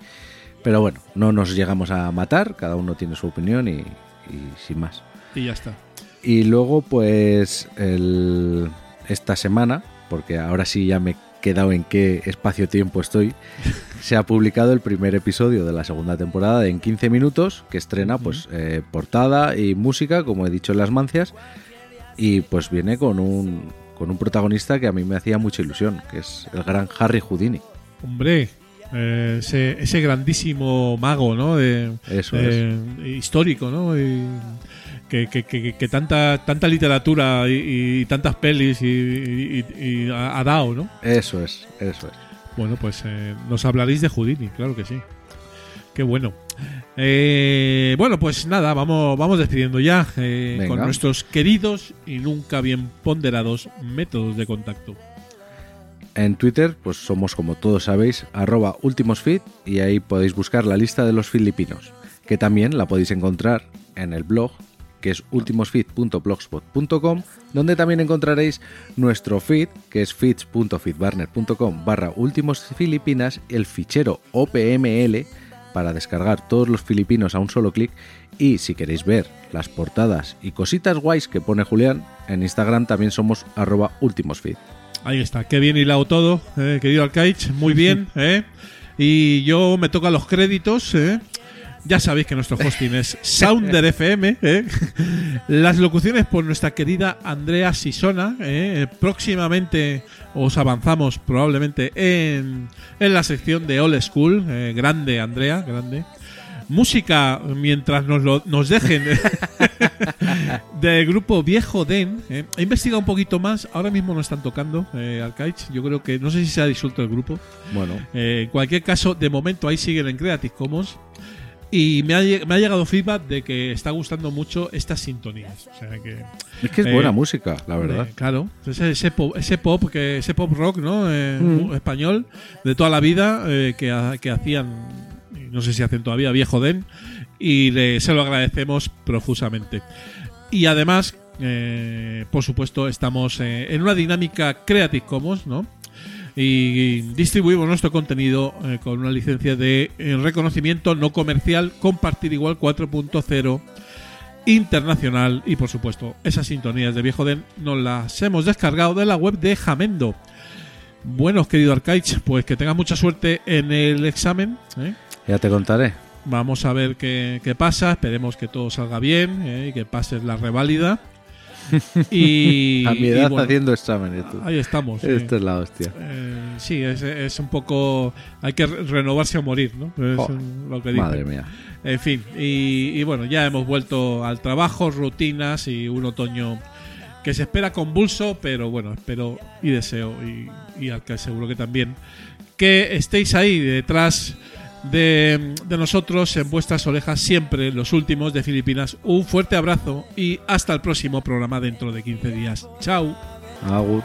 Pero bueno, no nos llegamos a matar, cada uno tiene su opinión y, y sin más. y ya está. Y luego, pues, el- esta semana, porque ahora sí ya me he quedado en qué espacio-tiempo estoy, se ha publicado el primer episodio de la segunda temporada de en 15 minutos, que estrena, pues, eh, portada y música, como he dicho en las mancias, y pues viene con un, con un protagonista que a mí me hacía mucha ilusión, que es el gran Harry Houdini. Hombre, eh, ese, ese grandísimo mago, ¿no? De, Eso eh, histórico, ¿no? Y que, que- que- que tanta tanta literatura y, y tantas pelis y, ha, dado, ¿no? Eso es, eso es. Bueno, pues eh, nos hablaréis de Houdini, claro que sí. Qué bueno. Eh, bueno, pues nada, vamos, vamos despidiendo ya eh, con nuestros queridos y nunca bien ponderados métodos de contacto. En Twitter, pues somos como todos sabéis, arroba ultimosfeed y ahí podéis buscar la lista de los filipinos, que también la podéis encontrar en el blog, que es ultimosfeed.blogspot.com, donde también encontraréis nuestro feed, que es feeds.feedburner.com barra últimos filipinas, el fichero OPML para descargar todos los filipinos a un solo clic y si queréis ver las portadas y cositas guays que pone Julián, en Instagram también somos arroba ultimosfeed. Ahí está, qué bien hilado todo, eh, querido Arcaich, muy bien. eh. Y yo me toca los créditos. eh. Ya sabéis que nuestro hosting es Sounder FM. eh. Las locuciones por nuestra querida Andrea Sisona. eh. Próximamente os avanzamos probablemente en, en la sección de All School. eh. Grande, Andrea, grande. Música, mientras nos, lo, nos dejen del grupo Viejo Den. eh. He investigado un poquito más. Ahora mismo no están tocando eh, Arcaich. Yo creo que no sé si se ha disuelto el grupo. Bueno, Eh, en cualquier caso, de momento ahí siguen en Creative Commons. Y me ha, me ha llegado feedback de que está gustando mucho estas sintonías. O sea que. es que es Eh, buena música, la verdad. eh, claro. Ese, ese pop, ese pop que ese pop rock, ¿no? Eh, Mm. Español de toda la vida eh, que, que hacían, no sé si hacen todavía, viejo Den. Y se lo agradecemos profusamente. Y además, eh, por supuesto, estamos eh, en una dinámica Creative Commons, ¿no? Y distribuimos nuestro contenido eh, con una licencia de reconocimiento no comercial, compartir igual 4.0 internacional. Y por supuesto, esas sintonías de Viejo Den nos las hemos descargado de la web de Jamendo. Bueno, querido Arcaich, pues que tengas mucha suerte en el examen. ¿eh? Ya te contaré. Vamos a ver qué, qué pasa. Esperemos que todo salga bien ¿eh? y que pases la reválida. Y, a mi y edad bueno, haciendo exámenes. tú. Ahí estamos. sí. Esta es la hostia. Eh, sí, es, es un poco. Hay que re- renovarse o morir, ¿no? Es un- lo que. Madre mía. En fin, y, y bueno, ya hemos vuelto al trabajo, rutinas y un otoño que se espera convulso, pero bueno, espero y deseo, y, y al que seguro que también, que estéis ahí detrás de, nosotros, en vuestras orejas, siempre los últimos de Filipinas. Un fuerte abrazo y hasta el próximo programa dentro de 15 días. Chao. Agur.